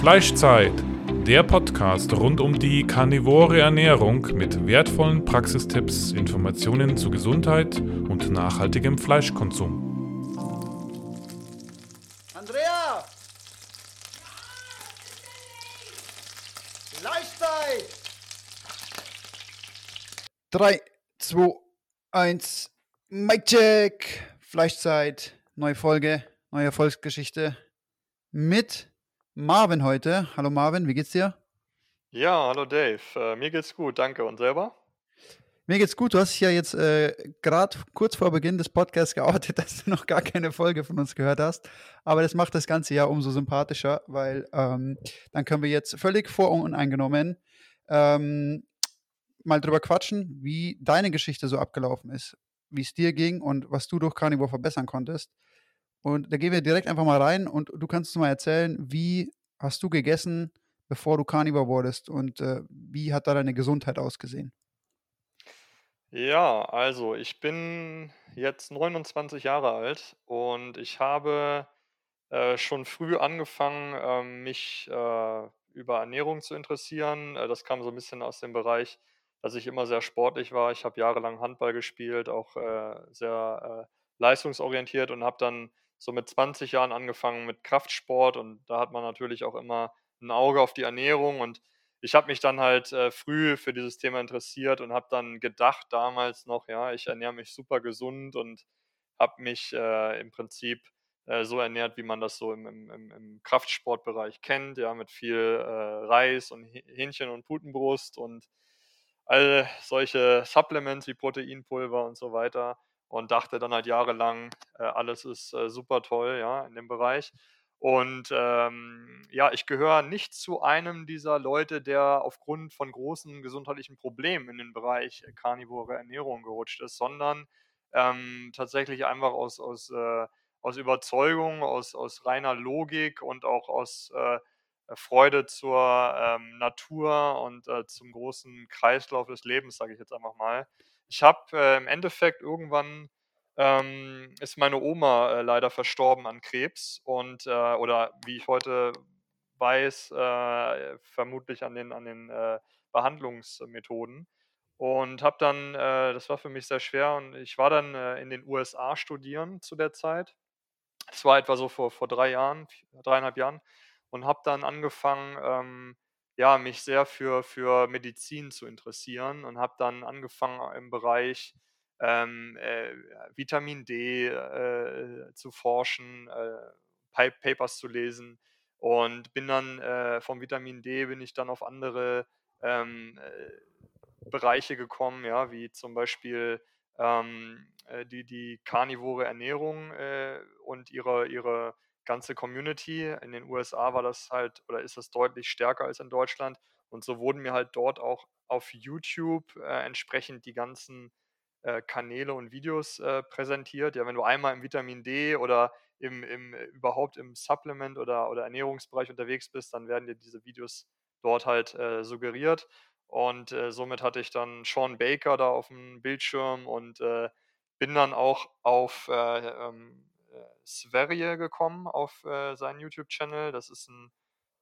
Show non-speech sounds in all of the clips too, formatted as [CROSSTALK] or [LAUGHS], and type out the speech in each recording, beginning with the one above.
Fleischzeit, der Podcast rund um die karnivore Ernährung mit wertvollen Praxistipps, Informationen zu Gesundheit und nachhaltigem Fleischkonsum. Andrea! Fleischzeit! 3, 2, 1, Mic Check! Fleischzeit, neue Folge, neue Erfolgsgeschichte mit Marvin heute. Hallo Marvin, wie geht's dir? Ja, hallo Dave. Äh, mir geht's gut, danke. Und selber? Mir geht's gut. Du hast dich ja jetzt äh, gerade kurz vor Beginn des Podcasts geoutet, [LAUGHS] dass du noch gar keine Folge von uns gehört hast. Aber das macht das Ganze ja umso sympathischer, weil ähm, dann können wir jetzt völlig voruneingenommen ähm, mal drüber quatschen, wie deine Geschichte so abgelaufen ist, wie es dir ging und was du durch Carnivore verbessern konntest. Und da gehen wir direkt einfach mal rein und du kannst uns mal erzählen, wie hast du gegessen, bevor du Carnivore wurdest und äh, wie hat da deine Gesundheit ausgesehen? Ja, also ich bin jetzt 29 Jahre alt und ich habe äh, schon früh angefangen, ähm, mich äh, über Ernährung zu interessieren. Äh, das kam so ein bisschen aus dem Bereich, dass ich immer sehr sportlich war. Ich habe jahrelang Handball gespielt, auch äh, sehr äh, leistungsorientiert und habe dann so mit 20 Jahren angefangen mit Kraftsport und da hat man natürlich auch immer ein Auge auf die Ernährung und ich habe mich dann halt äh, früh für dieses Thema interessiert und habe dann gedacht damals noch, ja, ich ernähre mich super gesund und habe mich äh, im Prinzip äh, so ernährt, wie man das so im, im, im Kraftsportbereich kennt, ja, mit viel äh, Reis und Hähnchen und Putenbrust und all solche Supplements wie Proteinpulver und so weiter und dachte dann halt jahrelang, äh, alles ist äh, super toll, ja, in dem Bereich. Und ähm, ja, ich gehöre nicht zu einem dieser Leute, der aufgrund von großen gesundheitlichen Problemen in den Bereich äh, karnivore Ernährung gerutscht ist, sondern ähm, tatsächlich einfach aus, aus, äh, aus Überzeugung, aus, aus reiner Logik und auch aus äh, Freude zur ähm, Natur und äh, zum großen Kreislauf des Lebens, sage ich jetzt einfach mal, ich habe äh, im Endeffekt irgendwann ähm, ist meine Oma äh, leider verstorben an Krebs und äh, oder wie ich heute weiß, äh, vermutlich an den, an den äh, Behandlungsmethoden. Und habe dann, äh, das war für mich sehr schwer und ich war dann in den USA studieren zu der Zeit. Das war etwa so vor, vor drei Jahren, dreieinhalb Jahren und habe dann angefangen, ähm, ja, mich sehr für, für Medizin zu interessieren und habe dann angefangen im Bereich ähm, äh, Vitamin D äh, zu forschen, äh, Papers zu lesen und bin dann äh, vom Vitamin D bin ich dann auf andere ähm, äh, Bereiche gekommen, ja, wie zum Beispiel ähm, äh, die, die karnivore Ernährung und ihre, ihre ganze Community. In den USA war das halt oder ist das deutlich stärker als in Deutschland. Und so wurden mir halt dort auch auf YouTube äh, entsprechend die ganzen äh, Kanäle und Videos äh, präsentiert. Ja, wenn du einmal im Vitamin D oder im, im, äh, überhaupt im Supplement oder, oder Ernährungsbereich unterwegs bist, dann werden dir diese Videos dort halt äh, suggeriert. Und äh, somit hatte ich dann Sean Baker da auf dem Bildschirm und bin dann auch auf ähm, Sverige gekommen auf äh, seinen YouTube-Channel. Das ist ein,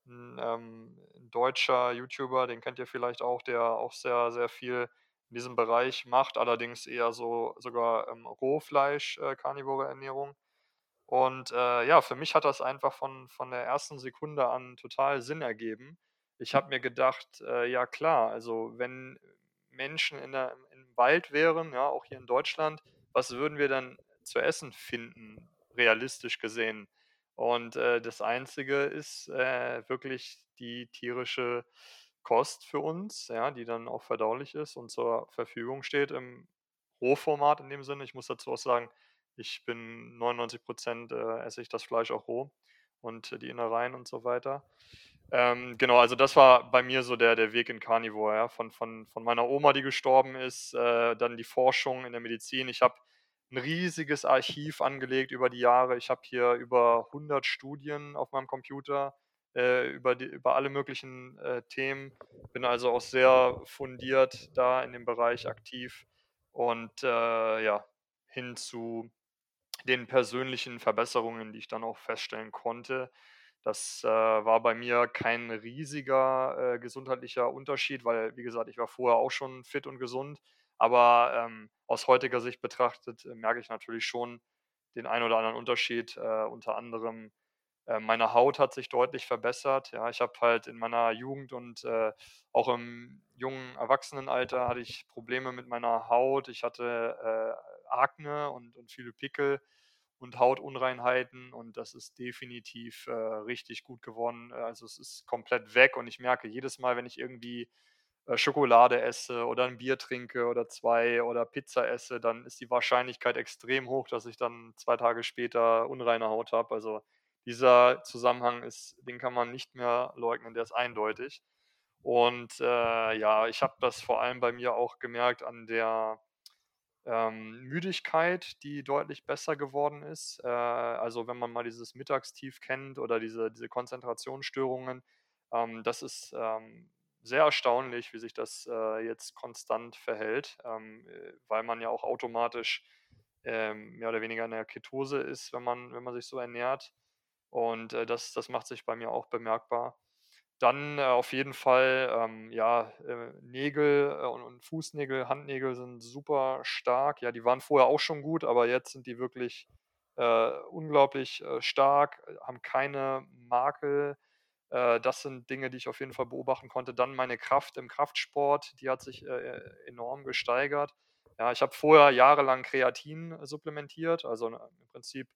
ein, ähm, ein, deutscher YouTuber, den kennt ihr vielleicht auch, der auch sehr, sehr viel in diesem Bereich macht, allerdings eher so sogar ähm, Rohfleisch, äh, Ernährung. Und äh, ja, für mich hat das einfach von, von der ersten Sekunde an total Sinn ergeben. Ich habe mir gedacht, äh, ja klar, also wenn Menschen in der, im Wald wären, ja, auch hier in Deutschland, was würden wir dann zu essen finden? Realistisch gesehen. Und äh, das Einzige ist äh, wirklich die tierische Kost für uns, ja, die dann auch verdaulich ist und zur Verfügung steht im Rohformat in dem Sinne. Ich muss dazu auch sagen, ich bin 99 Prozent äh, esse ich das Fleisch auch roh und die Innereien und so weiter. Ähm, genau, also das war bei mir so der, der Weg in Carnivore, ja, von, von, von meiner Oma, die gestorben ist, äh, dann die Forschung in der Medizin. Ich habe ein riesiges Archiv angelegt über die Jahre. Ich habe hier über 100 Studien auf meinem Computer äh, über, die, über alle möglichen äh, Themen. Bin also auch sehr fundiert da in dem Bereich aktiv und äh, ja, hin zu den persönlichen Verbesserungen, die ich dann auch feststellen konnte. Das äh, war bei mir kein riesiger äh, gesundheitlicher Unterschied, weil, wie gesagt, ich war vorher auch schon fit und gesund. Aber ähm, aus heutiger Sicht betrachtet äh, merke ich natürlich schon den einen oder anderen Unterschied. Äh, unter anderem äh, meine Haut hat sich deutlich verbessert. Ja, ich habe halt in meiner Jugend und äh, auch im jungen Erwachsenenalter hatte ich Probleme mit meiner Haut. Ich hatte äh, Akne und, und viele Pickel und Hautunreinheiten und das ist definitiv äh, richtig gut geworden. Also es ist komplett weg und ich merke jedes Mal, wenn ich irgendwie Schokolade esse oder ein Bier trinke oder zwei oder Pizza esse, dann ist die Wahrscheinlichkeit extrem hoch, dass ich dann zwei Tage später unreine Haut habe. Also dieser Zusammenhang ist, den kann man nicht mehr leugnen, der ist eindeutig. Und äh, ja, ich habe das vor allem bei mir auch gemerkt an der ähm, Müdigkeit, die deutlich besser geworden ist. Äh, also wenn man mal dieses Mittagstief kennt oder diese, diese Konzentrationsstörungen, ähm, das ist ähm, sehr erstaunlich, wie sich das äh, jetzt konstant verhält, ähm, äh, weil man ja auch automatisch ähm, mehr oder weniger in der Ketose ist, wenn man, wenn man sich so ernährt. Und äh, das, das macht sich bei mir auch bemerkbar. Dann äh, auf jeden Fall, ähm, ja, äh, Nägel äh, und, und, Fußnägel, Handnägel sind super stark. Ja, die waren vorher auch schon gut, aber jetzt sind die wirklich unglaublich stark, haben keine Makel. Das sind Dinge, die ich auf jeden Fall beobachten konnte. Dann meine Kraft im Kraftsport, die hat sich enorm gesteigert. Ja, ich habe vorher jahrelang Kreatin supplementiert, also im Prinzip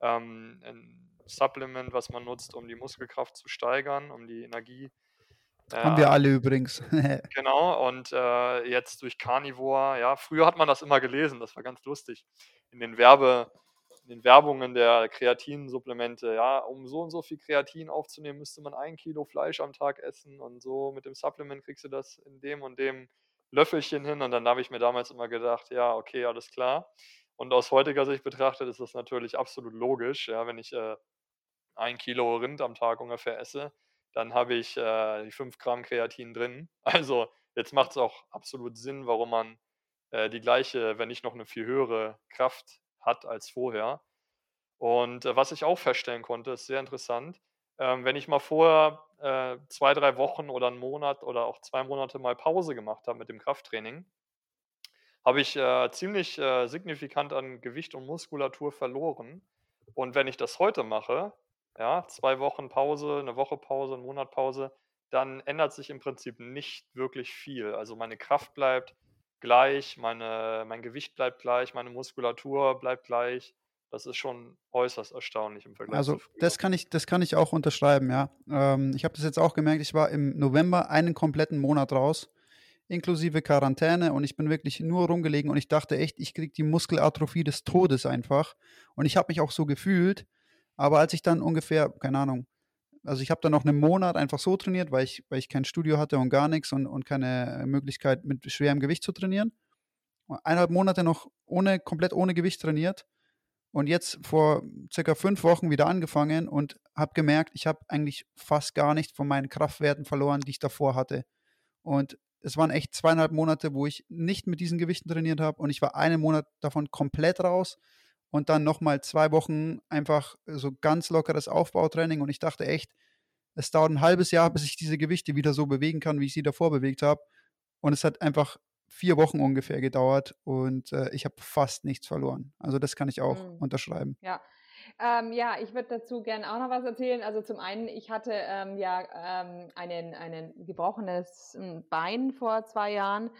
ähm, ein Supplement, was man nutzt, um die Muskelkraft zu steigern, um die Energie. Äh, Haben wir alle übrigens. [LAUGHS] genau, und äh, jetzt durch Carnivore, ja, früher hat man das immer gelesen, das war ganz lustig. In den Werbe, den Werbungen der Kreatinsupplemente, ja, um so und so viel Kreatin aufzunehmen, müsste man ein Kilo Fleisch am Tag essen und so mit dem Supplement kriegst du das in dem und dem Löffelchen hin. Und dann habe ich mir damals immer gedacht, ja, okay, alles klar. Und aus heutiger Sicht betrachtet ist das natürlich absolut logisch. Ja, wenn ich äh, ein Kilo Rind am Tag ungefähr esse, dann habe ich äh, die 5 Gramm Kreatin drin. [LAUGHS] Also jetzt macht es auch absolut Sinn, warum man äh, die gleiche, wenn nicht noch eine viel höhere Kraft hat als vorher. Und äh, was ich auch feststellen konnte, ist sehr interessant. Ähm, wenn ich mal vorher äh, zwei, drei Wochen oder einen Monat oder auch zwei Monate mal Pause gemacht habe mit dem Krafttraining, habe ich äh, ziemlich äh, signifikant an Gewicht und Muskulatur verloren. Und wenn ich das heute mache, ja, zwei Wochen Pause, eine Woche Pause, einen Monat Pause, dann ändert sich im Prinzip nicht wirklich viel. Also meine Kraft bleibt gleich, meine, mein Gewicht bleibt gleich, meine Muskulatur bleibt gleich. Das ist schon äußerst erstaunlich im Vergleich also. Das kann ich, das kann ich auch unterschreiben, ja. Ähm, ich habe das jetzt auch gemerkt, ich war im November einen kompletten Monat raus inklusive Quarantäne und ich bin wirklich nur rumgelegen und ich dachte echt, ich kriege die Muskelatrophie des Todes einfach und ich habe mich auch so gefühlt, aber als ich dann ungefähr, keine Ahnung, also ich habe dann noch einen Monat einfach so trainiert, weil ich, weil ich kein Studio hatte und gar nichts und, und keine Möglichkeit mit schwerem Gewicht zu trainieren. Eineinhalb Monate noch ohne, komplett ohne Gewicht trainiert und jetzt vor circa fünf Wochen wieder angefangen und habe gemerkt, ich habe eigentlich fast gar nicht von meinen Kraftwerten verloren, die ich davor hatte. Und es waren echt zweieinhalb Monate, wo ich nicht mit diesen Gewichten trainiert habe und ich war einen Monat davon komplett raus und dann nochmal zwei Wochen einfach so ganz lockeres Aufbautraining und ich dachte echt, es dauert ein halbes Jahr, bis ich diese Gewichte wieder so bewegen kann, wie ich sie davor bewegt habe. Und es hat einfach vier Wochen ungefähr gedauert und äh, ich habe fast nichts verloren. Also das kann ich auch mhm. unterschreiben. Ja, ähm, ja, ich würde dazu gerne auch noch was erzählen. Also zum einen, ich hatte ähm, ja ähm, einen, einen gebrochenes hm, Bein vor zwei Jahren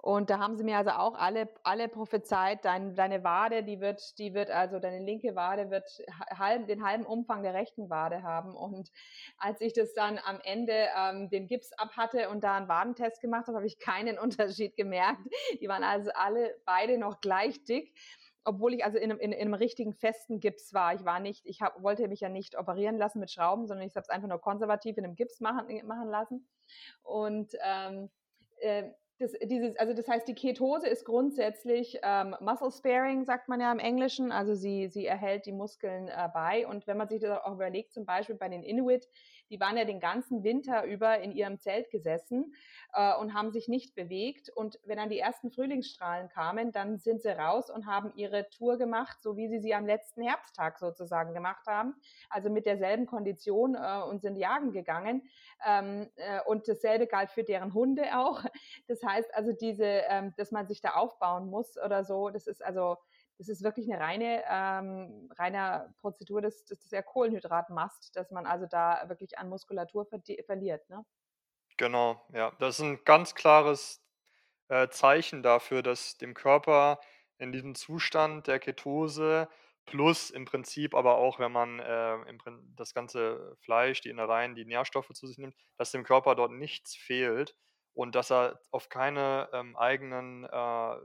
und da haben sie mir also auch alle, alle prophezeit, dein, deine Wade, die wird, die wird also deine linke Wade wird halb, den halben Umfang der rechten Wade haben. Und als ich das dann am Ende ähm, den Gips ab hatte und da einen Wadentest gemacht habe, habe ich keinen [LAUGHS] Unterschied gemerkt. Die waren also alle beide noch gleich dick obwohl ich also in einem, in, in einem richtigen festen Gips war. Ich war nicht, ich hab, wollte mich ja nicht operieren lassen mit Schrauben, sondern ich habe es einfach nur konservativ in einem Gips machen, machen lassen. Und ähm, äh, das, dieses, also das heißt, die Ketose ist grundsätzlich ähm, Muscle Sparing, sagt man ja im Englischen. Also sie, sie erhält die Muskeln äh, bei. Und wenn man sich das auch überlegt, zum Beispiel bei den Inuit, die waren ja den ganzen Winter über in ihrem Zelt gesessen äh, und haben sich nicht bewegt. Und wenn dann die ersten Frühlingsstrahlen kamen, dann sind sie raus und haben ihre Tour gemacht, so wie sie sie am letzten Herbsttag sozusagen gemacht haben. Also mit derselben Kondition äh, und sind jagen gegangen. Ähm, äh, und dasselbe galt für deren Hunde auch. Das heißt also, diese, ähm, dass man sich da aufbauen muss oder so, das ist also das ist wirklich eine reine, ähm, reine Prozedur des, des, des Kohlenhydratmast, dass man also da wirklich an Muskulatur ver verliert. Ne? Genau, ja. Das ist ein ganz klares äh, Zeichen dafür, dass dem Körper in diesem Zustand der Ketose plus im Prinzip aber auch, wenn man äh, das ganze Fleisch, die Innereien, die Nährstoffe zu sich nimmt, dass dem Körper dort nichts fehlt und dass er auf keine ähm, eigenen äh,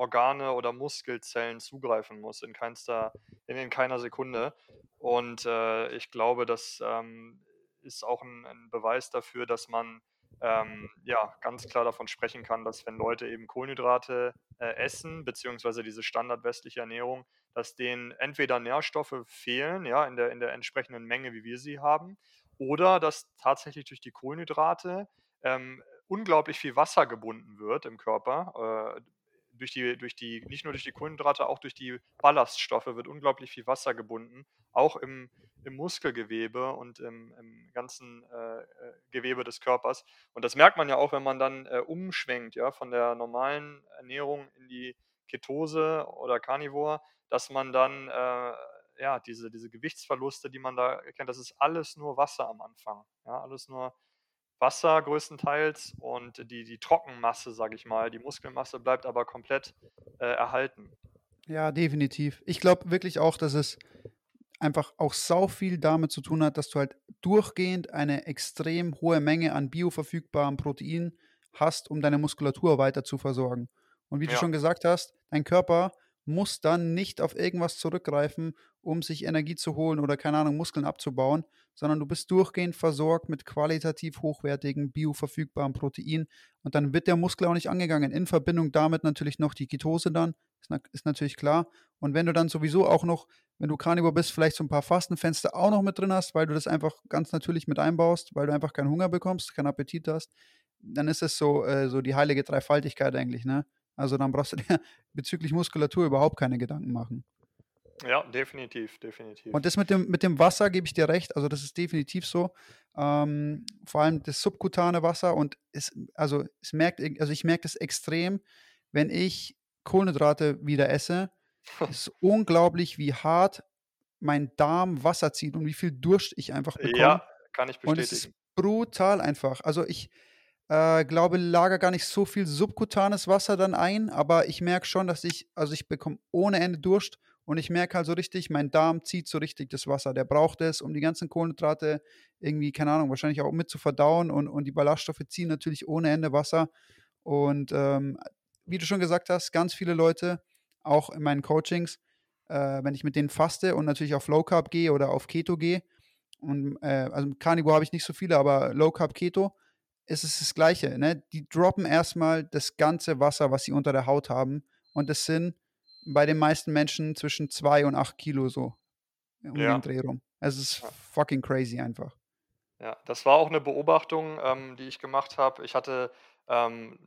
Organe oder Muskelzellen zugreifen muss, in, keinster, in, in keiner Sekunde. Und äh, ich glaube, das ähm, ist auch ein, ein, Beweis dafür, dass man ähm, ja ganz klar davon sprechen kann, dass wenn Leute eben Kohlenhydrate äh, essen, beziehungsweise diese standardwestliche Ernährung, dass denen entweder Nährstoffe fehlen, ja, in der, in der entsprechenden Menge, wie wir sie haben, oder dass tatsächlich durch die Kohlenhydrate ähm, unglaublich viel Wasser gebunden wird im Körper. Äh, durch die, durch die, nicht nur durch die Kohlenhydrate, auch durch die Ballaststoffe wird unglaublich viel Wasser gebunden, auch im, im Muskelgewebe und im, im ganzen äh, äh, Gewebe des Körpers. Und das merkt man ja auch, wenn man dann äh, umschwenkt, ja, von der normalen Ernährung in die Ketose oder Carnivore, dass man dann äh, ja, diese, diese Gewichtsverluste, die man da erkennt, das ist alles nur Wasser am Anfang. Ja, alles nur Wasser größtenteils und die, die Trockenmasse, sage ich mal, die Muskelmasse bleibt aber komplett äh, erhalten. Ja, definitiv. Ich glaube wirklich auch, dass es einfach auch sau viel damit zu tun hat, dass du halt durchgehend eine extrem hohe Menge an bioverfügbarem Protein hast, um deine Muskulatur weiter zu versorgen. Und wie ja. du schon gesagt hast, dein Körper muss dann nicht auf irgendwas zurückgreifen, um sich Energie zu holen oder keine Ahnung, Muskeln abzubauen, sondern du bist durchgehend versorgt mit qualitativ hochwertigen, bioverfügbaren Protein und dann wird der Muskel auch nicht angegangen. In Verbindung damit natürlich noch die Ketose dann, ist, ist natürlich klar. Und wenn du dann sowieso auch noch, wenn du Carnivore bist, vielleicht so ein paar Fastenfenster auch noch mit drin hast, weil du das einfach ganz natürlich mit einbaust, weil du einfach keinen Hunger bekommst, keinen Appetit hast, dann ist es so, äh, so die heilige Dreifaltigkeit eigentlich, ne? Also dann brauchst du dir [LAUGHS] bezüglich Muskulatur überhaupt keine Gedanken machen. Ja, definitiv, definitiv. Und das mit dem, mit dem Wasser gebe ich dir recht, also das ist definitiv so. Ähm, vor allem das subkutane Wasser und es, also es merkt, also ich merke das extrem, wenn ich Kohlenhydrate wieder esse. [LAUGHS] es ist unglaublich, wie hart mein Darm Wasser zieht und wie viel Durst ich einfach bekomme. Ja, kann ich bestätigen. Und es ist brutal einfach. Also ich, äh, glaube, lager gar nicht so viel subkutanes Wasser dann ein, aber ich merke schon, dass ich, also ich bekomme ohne Ende Durst und ich merke halt so richtig, mein Darm zieht so richtig das Wasser. Der braucht es, um die ganzen Kohlenhydrate irgendwie, keine Ahnung, wahrscheinlich auch mit zu verdauen und, und die Ballaststoffe ziehen natürlich ohne Ende Wasser. Und ähm, wie du schon gesagt hast, ganz viele Leute, auch in meinen Coachings, äh, wenn ich mit denen faste und natürlich auf Low Carb gehe oder auf Keto gehe, und äh, also Carnivore habe ich nicht so viele, aber Low Carb Keto, ist es das Gleiche. Ne? Die droppen erstmal das ganze Wasser, was sie unter der Haut haben. Und das sind bei den meisten Menschen zwischen zwei und acht Kilo so um ja. den Dreh rum. Es ist fucking crazy einfach. Ja, das war auch eine Beobachtung, ähm, die ich gemacht habe. Ich hatte ähm,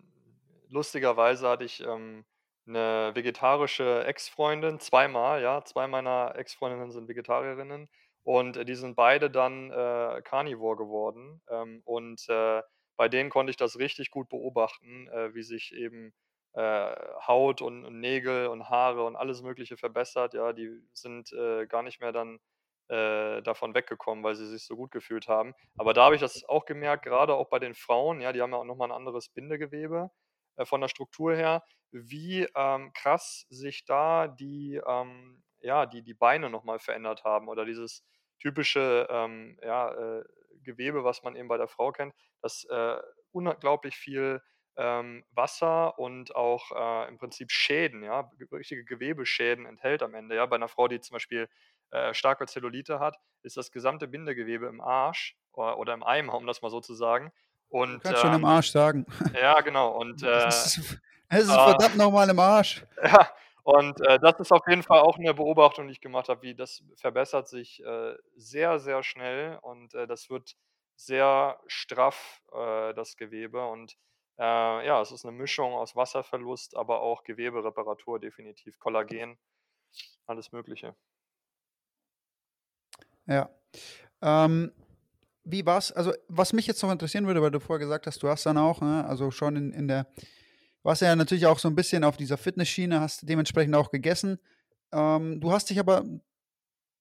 lustigerweise hatte ich ähm, eine vegetarische Ex-Freundin, zweimal, ja, zwei meiner Ex-Freundinnen sind Vegetarierinnen und äh, die sind beide dann äh, Carnivore geworden. Ähm, und äh, bei denen konnte ich das richtig gut beobachten, äh, wie sich eben äh, Haut und, und, Nägel und Haare und alles Mögliche verbessert. Ja, die sind äh, gar nicht mehr dann äh, davon weggekommen, weil sie sich so gut gefühlt haben. Aber da habe ich das auch gemerkt, gerade auch bei den Frauen, ja, die haben ja auch nochmal ein anderes Bindegewebe äh, von der Struktur her, wie ähm, krass sich da die, ähm, ja, die, die Beine nochmal verändert haben oder dieses typische ähm, ja, äh, Gewebe, was man eben bei der Frau kennt, das äh, unglaublich viel ähm, Wasser und auch äh, im Prinzip Schäden, ja, richtige Gewebeschäden enthält am Ende. Ja, bei einer Frau, die zum Beispiel äh, starke Zellulite hat, ist das gesamte Bindegewebe im Arsch oder, oder im Eimer, um das mal so zu sagen. Und, du kannst ähm, schon im Arsch sagen. Ja, genau. Und, [LAUGHS] äh, es ist, es ist verdammt nochmal im Arsch. [LAUGHS] Ja, und äh, das ist auf jeden Fall auch eine Beobachtung, die ich gemacht habe, wie das verbessert sich äh, sehr, sehr schnell und äh, das wird sehr straff, äh, das Gewebe. Und äh, ja, es ist eine Mischung aus Wasserverlust, aber auch Gewebereparatur definitiv, Kollagen, alles Mögliche. Ja. Ähm, wie war's? Also, was mich jetzt noch interessieren würde, weil du vorher gesagt hast, du hast dann auch, ne, also schon in, in der, warst ja natürlich auch so ein bisschen auf dieser Fitnessschiene, hast dementsprechend auch gegessen. Ähm, du hast dich aber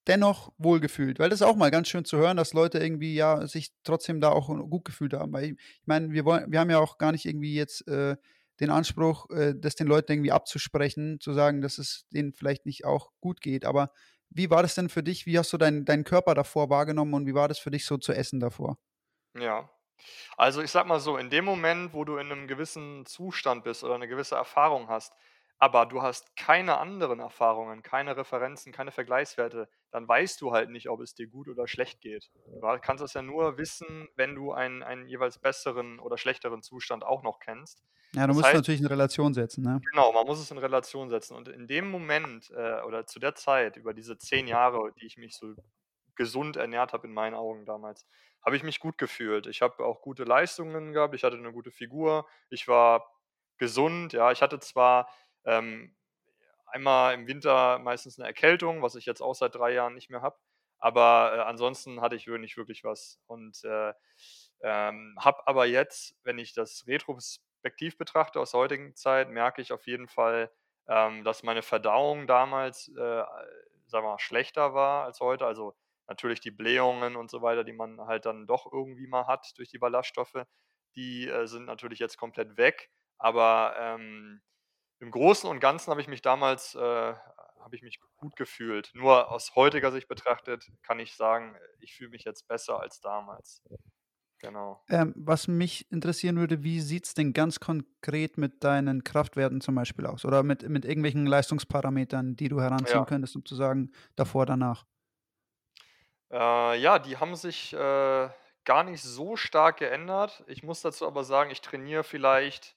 dennoch wohlgefühlt, weil das ist auch mal ganz schön zu hören, dass Leute irgendwie ja sich trotzdem da auch gut gefühlt haben. Weil ich, ich meine, wir wollen, wir haben ja auch gar nicht irgendwie jetzt äh, den Anspruch, äh, das den Leuten irgendwie abzusprechen, zu sagen, dass es denen vielleicht nicht auch gut geht. Aber wie war das denn für dich? Wie hast du dein, deinen Körper davor wahrgenommen und wie war das für dich so zu essen davor? Ja. Also ich sag mal so, in dem Moment, wo du in einem gewissen Zustand bist oder eine gewisse Erfahrung hast, aber du hast keine anderen Erfahrungen, keine Referenzen, keine Vergleichswerte, dann weißt du halt nicht, ob es dir gut oder schlecht geht. Du kannst es ja nur wissen, wenn du einen, einen jeweils besseren oder schlechteren Zustand auch noch kennst. Ja, du Das musst heißt, natürlich in Relation setzen, ne? Genau, man muss es in Relation setzen. Und in dem Moment äh, oder zu der Zeit, über diese zehn Jahre, die ich mich so gesund ernährt habe in meinen Augen damals, habe ich mich gut gefühlt. Ich habe auch gute Leistungen gehabt, ich hatte eine gute Figur, ich war gesund, ja. Ich hatte zwar ähm, einmal im Winter meistens eine Erkältung, was ich jetzt auch seit drei Jahren nicht mehr habe, aber äh, ansonsten hatte ich wirklich, wirklich was. Und äh, ähm, habe aber jetzt, wenn ich das retrospektiv betrachte aus der heutigen Zeit, merke ich auf jeden Fall, ähm, dass meine Verdauung damals, äh, sagen wir mal, schlechter war als heute. Also natürlich die Blähungen und so weiter, die man halt dann doch irgendwie mal hat durch die Ballaststoffe, die äh, sind natürlich jetzt komplett weg. Aber ähm, im Großen und Ganzen habe ich mich damals, äh, habe ich mich gut gefühlt. Nur aus heutiger Sicht betrachtet kann ich sagen, ich fühle mich jetzt besser als damals. Genau. Ähm, was mich interessieren würde, wie sieht es denn ganz konkret mit deinen Kraftwerten zum Beispiel aus? Oder mit, mit irgendwelchen Leistungsparametern, die du heranziehen Ja. könntest, um zu sagen, davor, danach? Äh, ja, die haben sich äh, gar nicht so stark geändert. Ich muss dazu aber sagen, ich trainiere vielleicht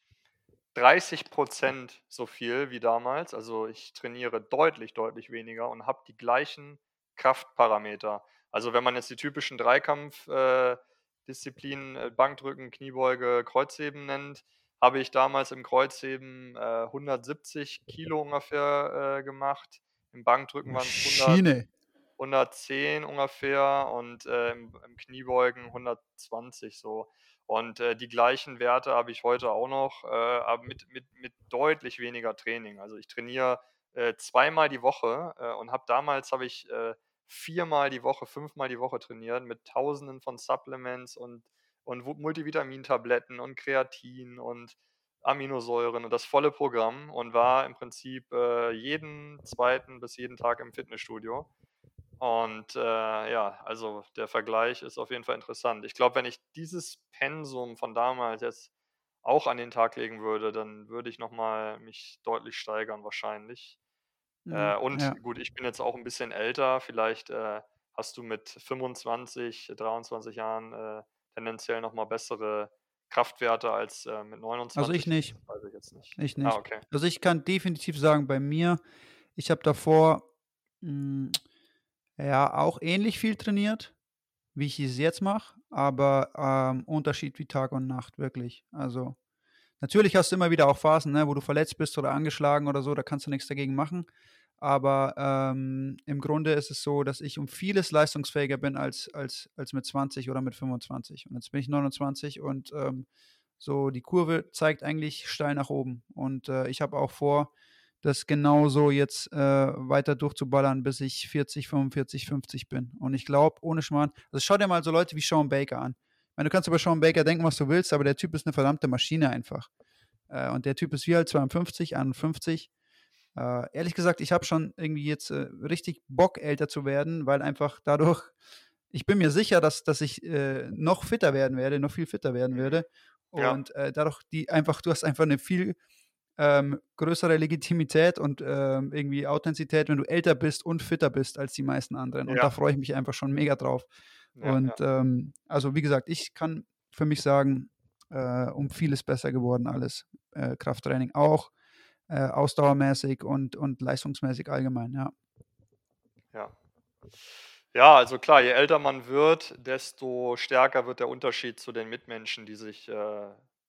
30% so viel wie damals. Also ich trainiere deutlich, deutlich weniger und habe die gleichen Kraftparameter. Also wenn man jetzt die typischen Dreikampf-Disziplinen, äh, äh, Bankdrücken, Kniebeuge, Kreuzheben nennt, habe ich damals im Kreuzheben äh, 170 Kilo ungefähr äh, gemacht. Im Bankdrücken waren es 100, Maschine. 110 ungefähr und äh, im, im Kniebeugen 120 so. Und äh, die gleichen Werte habe ich heute auch noch, äh, aber mit, mit, mit deutlich weniger Training. Also ich trainiere äh, zweimal die Woche äh, und habe damals habe ich äh, viermal die Woche, fünfmal die Woche trainiert mit Tausenden von Supplements und, und Multivitamintabletten und Kreatin und Aminosäuren und das volle Programm und war im Prinzip äh, jeden zweiten bis jeden Tag im Fitnessstudio. Und äh, ja, also der Vergleich ist auf jeden Fall interessant. Ich glaube, wenn ich dieses Pensum von damals jetzt auch an den Tag legen würde, dann würde ich nochmal mich deutlich steigern wahrscheinlich. Äh, Mhm, und Ja. gut, ich bin jetzt auch ein bisschen älter. Vielleicht äh, hast du mit 25, 23 Jahren äh, tendenziell nochmal bessere Kraftwerte als äh, mit Also 29. ich nicht. Das weiß ich jetzt nicht. Ich Ah, nicht. okay. Also ich kann definitiv sagen, bei mir, ich habe davor mh, ja auch ähnlich viel trainiert, wie ich es jetzt mache, aber ähm, Unterschied wie Tag und Nacht, wirklich. Also natürlich hast du immer wieder auch Phasen, ne, wo du verletzt bist oder angeschlagen oder so, da kannst du nichts dagegen machen. Aber ähm, im Grunde ist es so, dass ich um vieles leistungsfähiger bin als, als, als mit 20 oder mit 25. Und jetzt bin ich 29 und ähm, so die Kurve zeigt eigentlich steil nach oben. Und äh, ich habe auch vor, das genauso jetzt äh, weiter durchzuballern, bis ich 40, 45, 50 bin. Und ich glaube, ohne Schmarrn, also schau dir mal so Leute wie Sean Baker an. Ich meine, du kannst über Sean Baker denken, was du willst, aber der Typ ist eine verdammte Maschine einfach. Äh, und der Typ ist wie alt, 52, 51. Äh, ehrlich gesagt, ich habe schon irgendwie jetzt äh, richtig Bock, älter zu werden, weil einfach dadurch, [LAUGHS] ich bin mir sicher, dass, dass ich äh, noch fitter werden werde, noch viel fitter werden Mhm. werde. Ja. Und äh, dadurch, die einfach, du hast einfach eine viel ähm, größere Legitimität und ähm, irgendwie Authentizität, wenn du älter bist und fitter bist als die meisten anderen. Und Ja. da freue ich mich einfach schon mega drauf. Ja, und ja. Ähm, also, wie gesagt, ich kann für mich sagen, äh, um vieles besser geworden alles. Äh, Krafttraining auch, äh, ausdauermäßig und, und leistungsmäßig allgemein, ja. Ja. Ja, also klar, je älter man wird, desto stärker wird der Unterschied zu den Mitmenschen, die sich äh,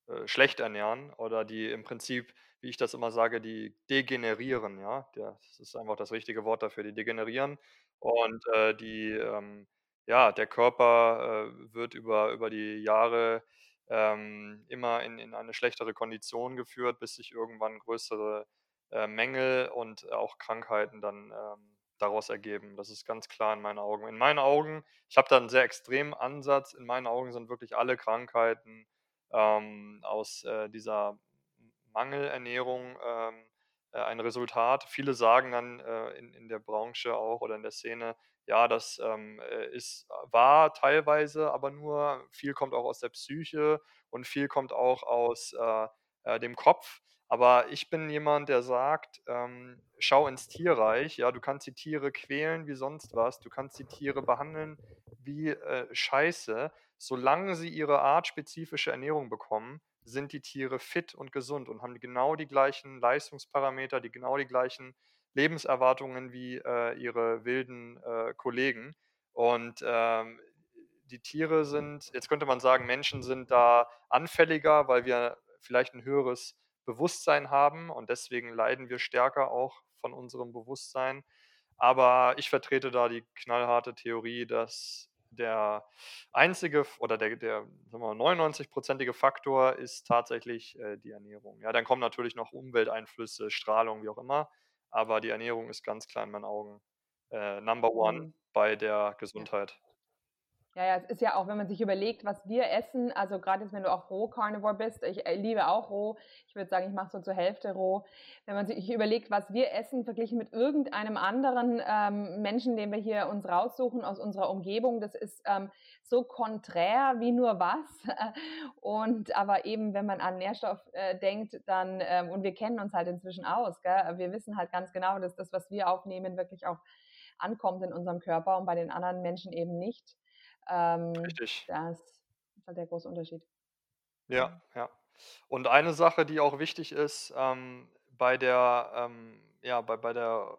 äh, schlecht ernähren oder die im Prinzip, wie ich das immer sage, die degenerieren. Ja, das ist einfach das richtige Wort dafür, die degenerieren. Und äh, die, ähm, ja, der Körper äh, wird über, über die Jahre ähm, immer in, in eine schlechtere Kondition geführt, bis sich irgendwann größere äh, Mängel und auch Krankheiten dann ähm, daraus ergeben. Das ist ganz klar in meinen Augen. In meinen Augen, ich habe da einen sehr extremen Ansatz, in meinen Augen sind wirklich alle Krankheiten ähm, aus äh, dieser Mangelernährung ähm, äh, ein Resultat. Viele sagen dann äh, in, in der Branche auch oder in der Szene, ja, das ähm, äh, ist wahr teilweise, aber nur viel kommt auch aus der Psyche und viel kommt auch aus äh, äh, dem Kopf. Aber ich bin jemand, der sagt, ähm, schau ins Tierreich. Ja, du kannst die Tiere quälen wie sonst was. Du kannst die Tiere behandeln wie äh, Scheiße. Solange sie ihre artspezifische Ernährung bekommen, sind die Tiere fit und gesund und haben genau die gleichen Leistungsparameter, die genau die gleichen Lebenserwartungen wie äh, ihre wilden äh, Kollegen. Und ähm, die Tiere sind, jetzt könnte man sagen, Menschen sind da anfälliger, weil wir vielleicht ein höheres Bewusstsein haben und deswegen leiden wir stärker auch von unserem Bewusstsein. Aber ich vertrete da die knallharte Theorie, dass der einzige oder der, der 99-prozentige Faktor ist tatsächlich äh, die Ernährung. Ja, dann kommen natürlich noch Umwelteinflüsse, Strahlung, wie auch immer. Aber die Ernährung ist ganz klar in meinen Augen äh, Number One mhm. bei der Gesundheit. Ja, ja, es ist ja auch, wenn man sich überlegt, was wir essen, also gerade jetzt, wenn du auch Roh-Carnivore bist, ich äh, liebe auch roh, ich würde sagen, ich mache so zur Hälfte roh. Wenn man sich überlegt, was wir essen, verglichen mit irgendeinem anderen ähm, Menschen, den wir hier uns raussuchen aus unserer Umgebung, das ist ähm, so konträr wie nur was. [LAUGHS] Und aber eben, wenn man an Nährstoff äh, denkt, dann, ähm, und wir kennen uns halt inzwischen aus, gell? wir wissen halt ganz genau, dass das, was wir aufnehmen, wirklich auch ankommt in unserem Körper und bei den anderen Menschen eben nicht. Ähm, Richtig. Das ist halt der große Unterschied. Ja, ja. Und eine Sache, die auch wichtig ist, ähm, bei der, ähm, ja, bei, bei der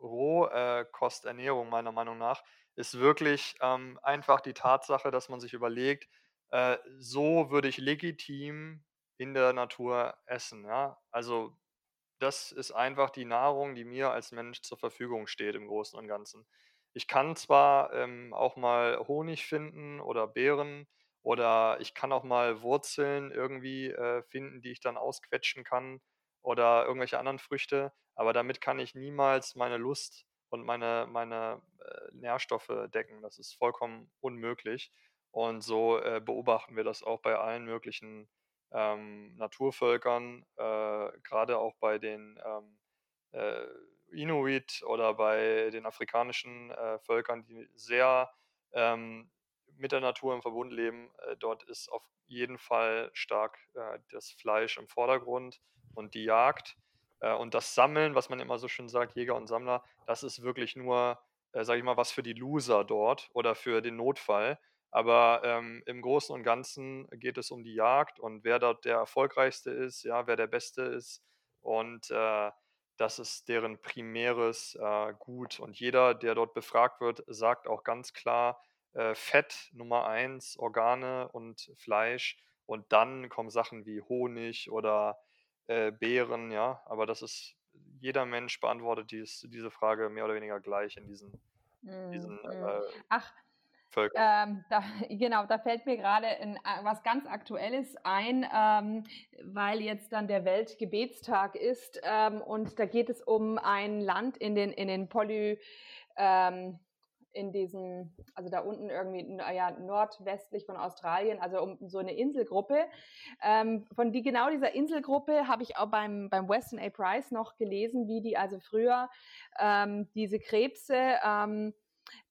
Rohkosternährung meiner Meinung nach, ist wirklich ähm, einfach die Tatsache, dass man sich überlegt, äh, so würde ich legitim in der Natur essen. Ja? Also das ist einfach die Nahrung, die mir als Mensch zur Verfügung steht im Großen und Ganzen. Ich kann zwar ähm, auch mal Honig finden oder Beeren oder ich kann auch mal Wurzeln irgendwie äh, finden, die ich dann ausquetschen kann oder irgendwelche anderen Früchte, aber damit kann ich niemals meine Lust und meine, meine äh, Nährstoffe decken. Das ist vollkommen unmöglich. Und so äh, beobachten wir das auch bei allen möglichen ähm, Naturvölkern, äh, gerade auch bei den ähm, äh, Inuit oder bei den afrikanischen äh, Völkern, die sehr ähm, mit der Natur im Verbund leben, äh, dort ist auf jeden Fall stark äh, das Fleisch im Vordergrund und die Jagd. Äh, und das Sammeln, was man immer so schön sagt, Jäger und Sammler, das ist wirklich nur, äh, sage ich mal, was für die Loser dort oder für den Notfall. Aber ähm, im Großen und Ganzen geht es um die Jagd und wer dort der erfolgreichste ist, ja, wer der Beste ist. Und äh, das ist deren primäres äh, Gut. Und jeder, der dort befragt wird, sagt auch ganz klar, äh, Fett Nummer eins, Organe und Fleisch. Und dann kommen Sachen wie Honig oder äh, Beeren, ja. Aber das ist, jeder Mensch beantwortet dies, diese Frage mehr oder weniger gleich in diesen, diesen mm, mm. Ach, ähm, da, [LAUGHS] genau, da fällt mir gerade äh, was ganz Aktuelles ein, ähm, weil jetzt dann der Weltgebetstag ist ähm, und da geht es um ein Land in den, in den Poly, ähm, in diesem, also da unten irgendwie, ja, nordwestlich von Australien, also um so eine Inselgruppe. Ähm, von die, genau dieser Inselgruppe habe ich auch beim, beim Weston A. Price noch gelesen, wie die also früher ähm, diese Krebse, ähm,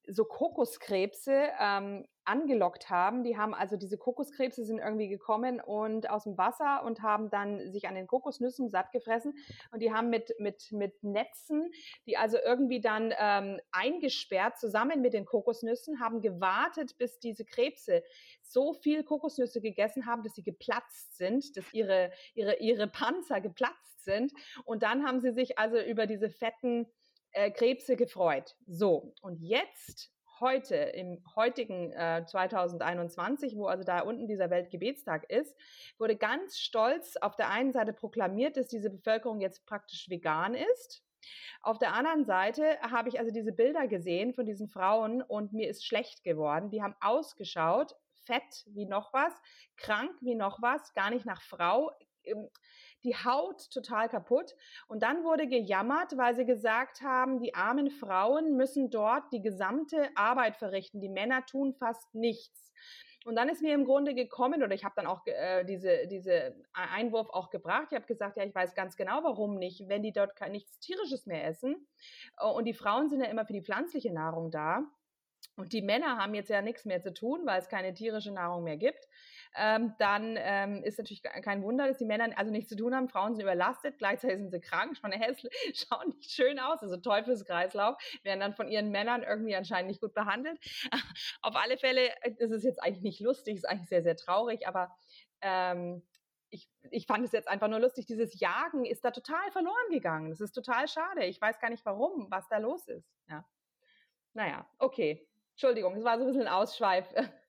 so Kokoskrebse ähm, angelockt haben. Die haben also diese Kokoskrebse sind irgendwie gekommen und aus dem Wasser und haben dann sich an den Kokosnüssen satt gefressen und die haben mit mit mit Netzen, die also irgendwie dann ähm, eingesperrt zusammen mit den Kokosnüssen, haben gewartet, bis diese Krebse so viel Kokosnüsse gegessen haben, dass sie geplatzt sind, dass ihre ihre ihre Panzer geplatzt sind und dann haben sie sich also über diese fetten äh, Krebse gefreut. So, und jetzt, heute, im heutigen äh, 2021, wo also da unten dieser Weltgebetstag ist, wurde ganz stolz auf der einen Seite proklamiert, dass diese Bevölkerung jetzt praktisch vegan ist. Auf der anderen Seite habe ich also diese Bilder gesehen von diesen Frauen und mir ist schlecht geworden. Die haben ausgeschaut, fett wie noch was, krank wie noch was, gar nicht nach Frau, ähm, die Haut total kaputt. Und dann wurde gejammert, weil sie gesagt haben, die armen Frauen müssen dort die gesamte Arbeit verrichten. Die Männer tun fast nichts. Und dann ist mir im Grunde gekommen, oder ich habe dann auch äh, diese, diese Einwurf auch gebracht. Ich habe gesagt, ja, ich weiß ganz genau, warum nicht, wenn die dort nichts Tierisches mehr essen. Und die Frauen sind ja immer für die pflanzliche Nahrung da. Und die Männer haben jetzt ja nichts mehr zu tun, weil es keine tierische Nahrung mehr gibt ähm, dann ähm, ist natürlich kein Wunder, dass die Männer also nichts zu tun haben. Frauen sind überlastet, gleichzeitig sind sie krank, schauen, hässlich, [LAUGHS] schauen nicht schön aus, also Teufelskreislauf, werden dann von ihren Männern irgendwie anscheinend nicht gut behandelt. [LAUGHS] Auf alle Fälle, das ist jetzt eigentlich nicht lustig, ist eigentlich sehr, sehr traurig, aber ähm, ich, ich, fand es jetzt einfach nur lustig, dieses Jagen ist da total verloren gegangen. Das ist total schade. Ich weiß gar nicht warum, was da los ist. Ja. Naja, okay. Entschuldigung, es war so ein bisschen ein Ausschweif. [LAUGHS]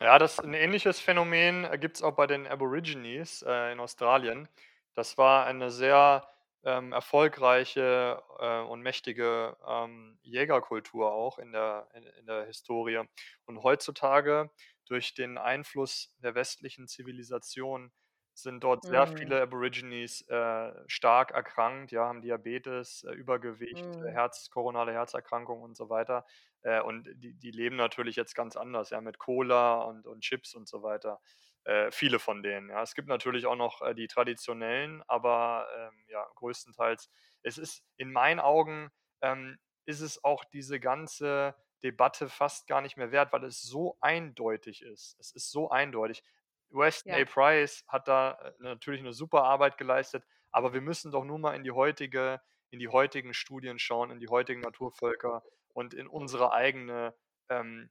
Ja, das ein ähnliches Phänomen äh, gibt es auch bei den Aborigines äh, in Australien. Das war eine sehr ähm, erfolgreiche äh, und mächtige ähm, Jägerkultur auch in der, in, in der Historie. Und heutzutage durch den Einfluss der westlichen Zivilisation sind dort sehr Mhm. viele Aborigines äh, stark erkrankt, ja, haben Diabetes, äh, Übergewicht, Mhm. Herz, koronale Herzerkrankungen und so weiter. Äh, und die, die leben natürlich jetzt ganz anders, ja, mit Cola und, und Chips und so weiter. Äh, viele von denen, ja. Es gibt natürlich auch noch äh, die traditionellen, aber ähm, ja, größtenteils. Es ist in meinen Augen ähm, ist es auch diese ganze Debatte fast gar nicht mehr wert, weil es so eindeutig ist. Es ist so eindeutig. Weston A. Ja. Price hat da äh, natürlich eine super Arbeit geleistet, aber wir müssen doch nur mal in die heutige, in die heutigen Studien schauen, in die heutigen Naturvölker und in unsere eigene, ähm,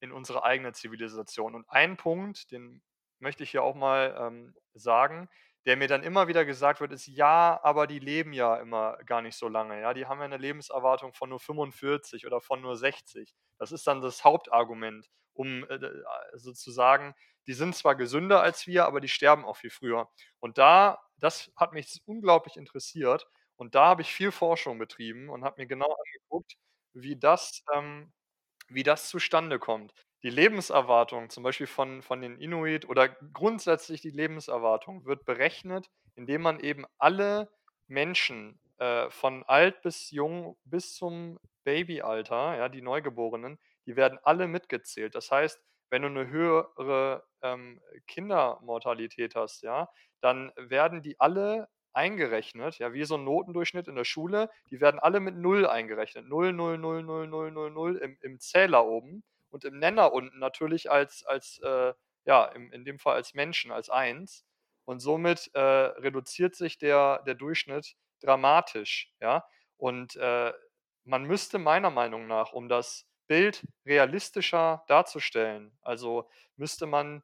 in unsere eigene Zivilisation. Und ein Punkt, den möchte ich hier auch mal ähm, sagen, der mir dann immer wieder gesagt wird, ist, ja, aber die leben ja immer gar nicht so lange. Ja, die haben ja eine Lebenserwartung von nur 45 oder von nur 60. Das ist dann das Hauptargument, um äh, sozusagen, die sind zwar gesünder als wir, aber die sterben auch viel früher. Und da, das hat mich unglaublich interessiert. Und da habe ich viel Forschung betrieben und habe mir genau angeguckt, wie das, ähm, wie das zustande kommt. Die Lebenserwartung zum Beispiel von, von den Inuit oder grundsätzlich die Lebenserwartung wird berechnet, indem man eben alle Menschen äh, von alt bis jung bis zum Babyalter, ja, die Neugeborenen, die werden alle mitgezählt. Das heißt, wenn du eine höhere ähm, Kindermortalität hast, ja, dann werden die alle eingerechnet, ja, wie so ein Notendurchschnitt in der Schule, die werden alle mit 0 eingerechnet. 0, 0, 0, 0, 0, 0, 0 im, im Zähler oben und im Nenner unten natürlich als, als äh, ja, im, in dem Fall als Menschen, als 1. Und somit äh, reduziert sich der, der Durchschnitt dramatisch, ja. Und äh, man müsste meiner Meinung nach, um das Bild realistischer darzustellen, also müsste man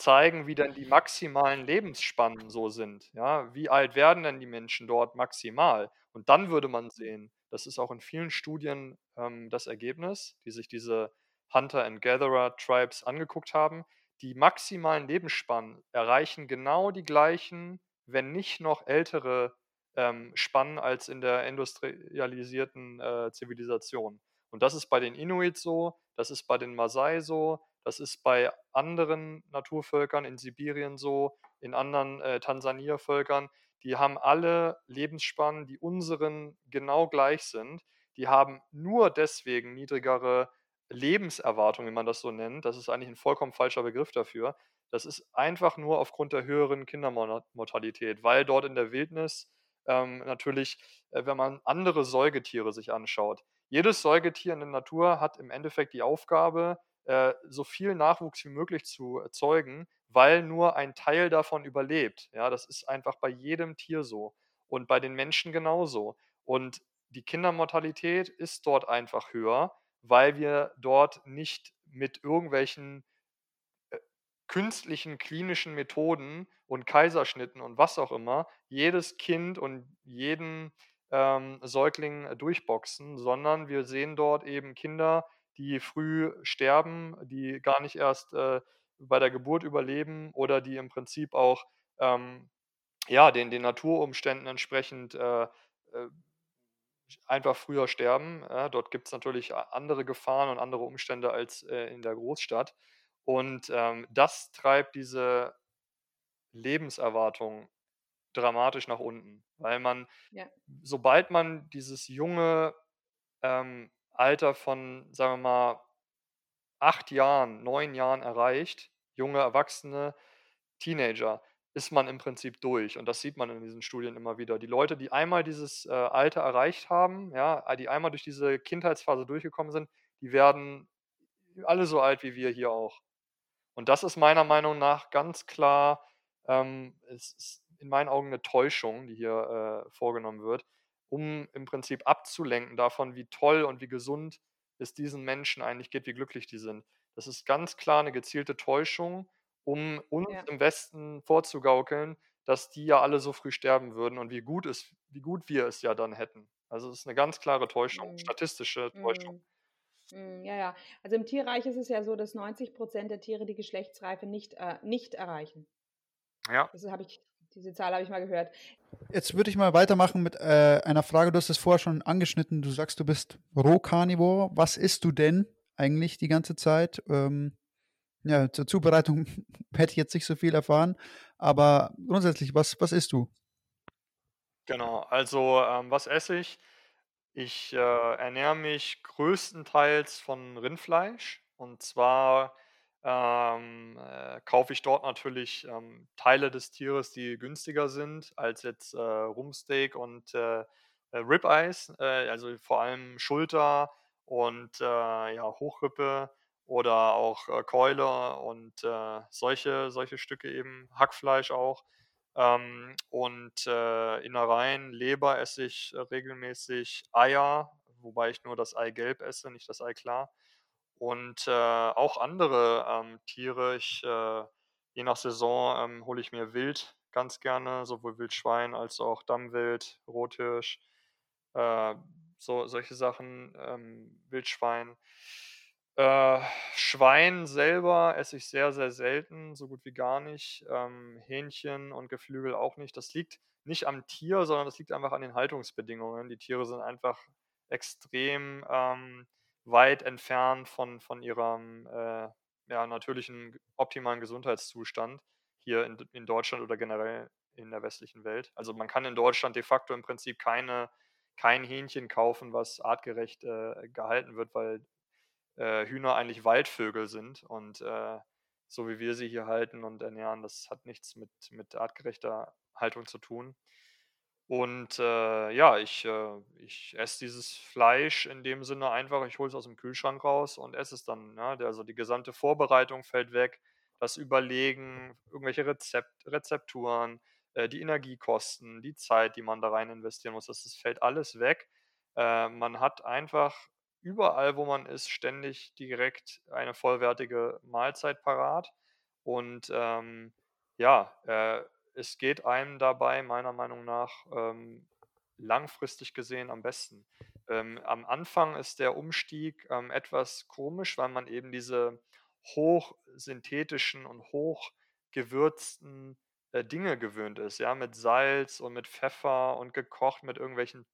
zeigen, wie denn die maximalen Lebensspannen so sind. Ja, wie alt werden denn die Menschen dort maximal? Und dann würde man sehen, das ist auch in vielen Studien ähm, das Ergebnis, die sich diese Hunter and Gatherer Tribes angeguckt haben. Die maximalen Lebensspannen erreichen genau die gleichen, wenn nicht noch ältere ähm, Spannen als in der industrialisierten äh, Zivilisation. Und das ist bei den Inuit so, das ist bei den Maasai so, das ist bei anderen Naturvölkern in Sibirien so, in anderen äh, Tansania-Völkern. Die haben alle Lebensspannen, die unseren genau gleich sind. Die haben nur deswegen niedrigere Lebenserwartung, wie man das so nennt. Das ist eigentlich ein vollkommen falscher Begriff dafür. Das ist einfach nur aufgrund der höheren Kindermortalität, weil dort in der Wildnis ähm, natürlich, äh, wenn man andere Säugetiere sich anschaut, jedes Säugetier in der Natur hat im Endeffekt die Aufgabe, äh, so viel Nachwuchs wie möglich zu erzeugen, weil nur ein Teil davon überlebt. Ja, das ist einfach bei jedem Tier so und bei den Menschen genauso. Und die Kindermortalität ist dort einfach höher, weil wir dort nicht mit irgendwelchen äh, künstlichen klinischen Methoden und Kaiserschnitten und was auch immer jedes Kind und jeden ähm, Säugling durchboxen, sondern wir sehen dort eben Kinder, die früh sterben, die gar nicht erst äh, bei der Geburt überleben oder die im Prinzip auch ähm, ja, den, den Naturumständen entsprechend äh, äh, einfach früher sterben. Ja, dort gibt es natürlich andere Gefahren und andere Umstände als äh, in der Großstadt. Und ähm, das treibt diese Lebenserwartung dramatisch nach unten, weil man, Ja. sobald man dieses junge ähm, Alter von, sagen wir mal, acht Jahren, neun Jahren erreicht, junge Erwachsene, Teenager, ist man im Prinzip durch. Und das sieht man in diesen Studien immer wieder. Die Leute, die einmal dieses äh, Alter erreicht haben, ja, die einmal durch diese Kindheitsphase durchgekommen sind, die werden alle so alt wie wir hier auch. Und das ist meiner Meinung nach ganz klar, ähm, es ist in meinen Augen eine Täuschung, die hier äh, vorgenommen wird, um im Prinzip abzulenken davon, wie toll und wie gesund es diesen Menschen eigentlich geht, wie glücklich die sind. Das ist ganz klar eine gezielte Täuschung, um uns Ja. im Westen vorzugaukeln, dass die ja alle so früh sterben würden und wie gut, es, wie gut wir es ja dann hätten. Also es ist eine ganz klare Täuschung, Mhm. statistische Täuschung. Mm. Mm, Ja, ja. Also im Tierreich ist es ja so, dass 90 Prozent der Tiere die Geschlechtsreife nicht, äh, nicht erreichen. Ja. Das habe ich, diese Zahl habe ich mal gehört. Jetzt würde ich mal weitermachen mit äh, einer Frage. Du hast es vorher schon angeschnitten. Du sagst, du bist Rohkarnivor. Was isst du denn eigentlich die ganze Zeit? Ähm, ja, zur Zubereitung [LAUGHS] hätte ich jetzt nicht so viel erfahren. Aber grundsätzlich, was, was isst du? Genau, also ähm, was esse ich? Ich äh, ernähre mich größtenteils von Rindfleisch und zwar ähm, äh, kaufe ich dort natürlich ähm, Teile des Tieres, die günstiger sind als jetzt äh, Rumpsteak und äh, äh, Ribeyes, äh, also vor allem Schulter und äh, ja, Hochrippe oder auch Keule und solche, solche Stücke eben, Hackfleisch auch. Ähm, und Innereien, Leber esse ich regelmäßig, Eier, wobei ich nur das Eigelb esse, nicht das Eiklar. Und äh, auch andere ähm, Tiere. Ich, äh, je nach Saison ähm, hole ich mir Wild ganz gerne, sowohl Wildschwein als auch Dammwild, Rothirsch, äh, so, solche Sachen, ähm, Wildschwein. Äh, Schwein selber esse ich sehr, sehr selten, so gut wie gar nicht. Ähm, Hähnchen und Geflügel auch nicht. Das liegt nicht am Tier, sondern das liegt einfach an den Haltungsbedingungen. Die Tiere sind einfach extrem ähm, weit entfernt von, von ihrem äh, ja, natürlichen, optimalen Gesundheitszustand hier in, in Deutschland oder generell in der westlichen Welt. Also man kann in Deutschland de facto im Prinzip keine, kein Hähnchen kaufen, was artgerecht äh, gehalten wird, weil äh, Hühner eigentlich Waldvögel sind und äh, so wie wir sie hier halten und ernähren, das hat nichts mit, mit artgerechter Haltung zu tun. Und äh, ja, ich, äh, ich esse dieses Fleisch in dem Sinne einfach, ich hole es aus dem Kühlschrank raus und esse es dann. Ne? Also die gesamte Vorbereitung fällt weg, das Überlegen, irgendwelche Rezept, Rezepturen, äh, die Energiekosten, die Zeit, die man da rein investieren muss, das, das fällt alles weg. Äh, man hat einfach überall, wo man ist, ständig direkt eine vollwertige Mahlzeit parat. Und ähm, ja, äh, es geht einem dabei meiner Meinung nach ähm, langfristig gesehen am besten. Ähm, am Anfang ist der Umstieg ähm, etwas komisch, weil man eben diese hochsynthetischen und hochgewürzten äh, Dinge gewöhnt ist, ja, mit Salz und mit Pfeffer und gekocht mit irgendwelchen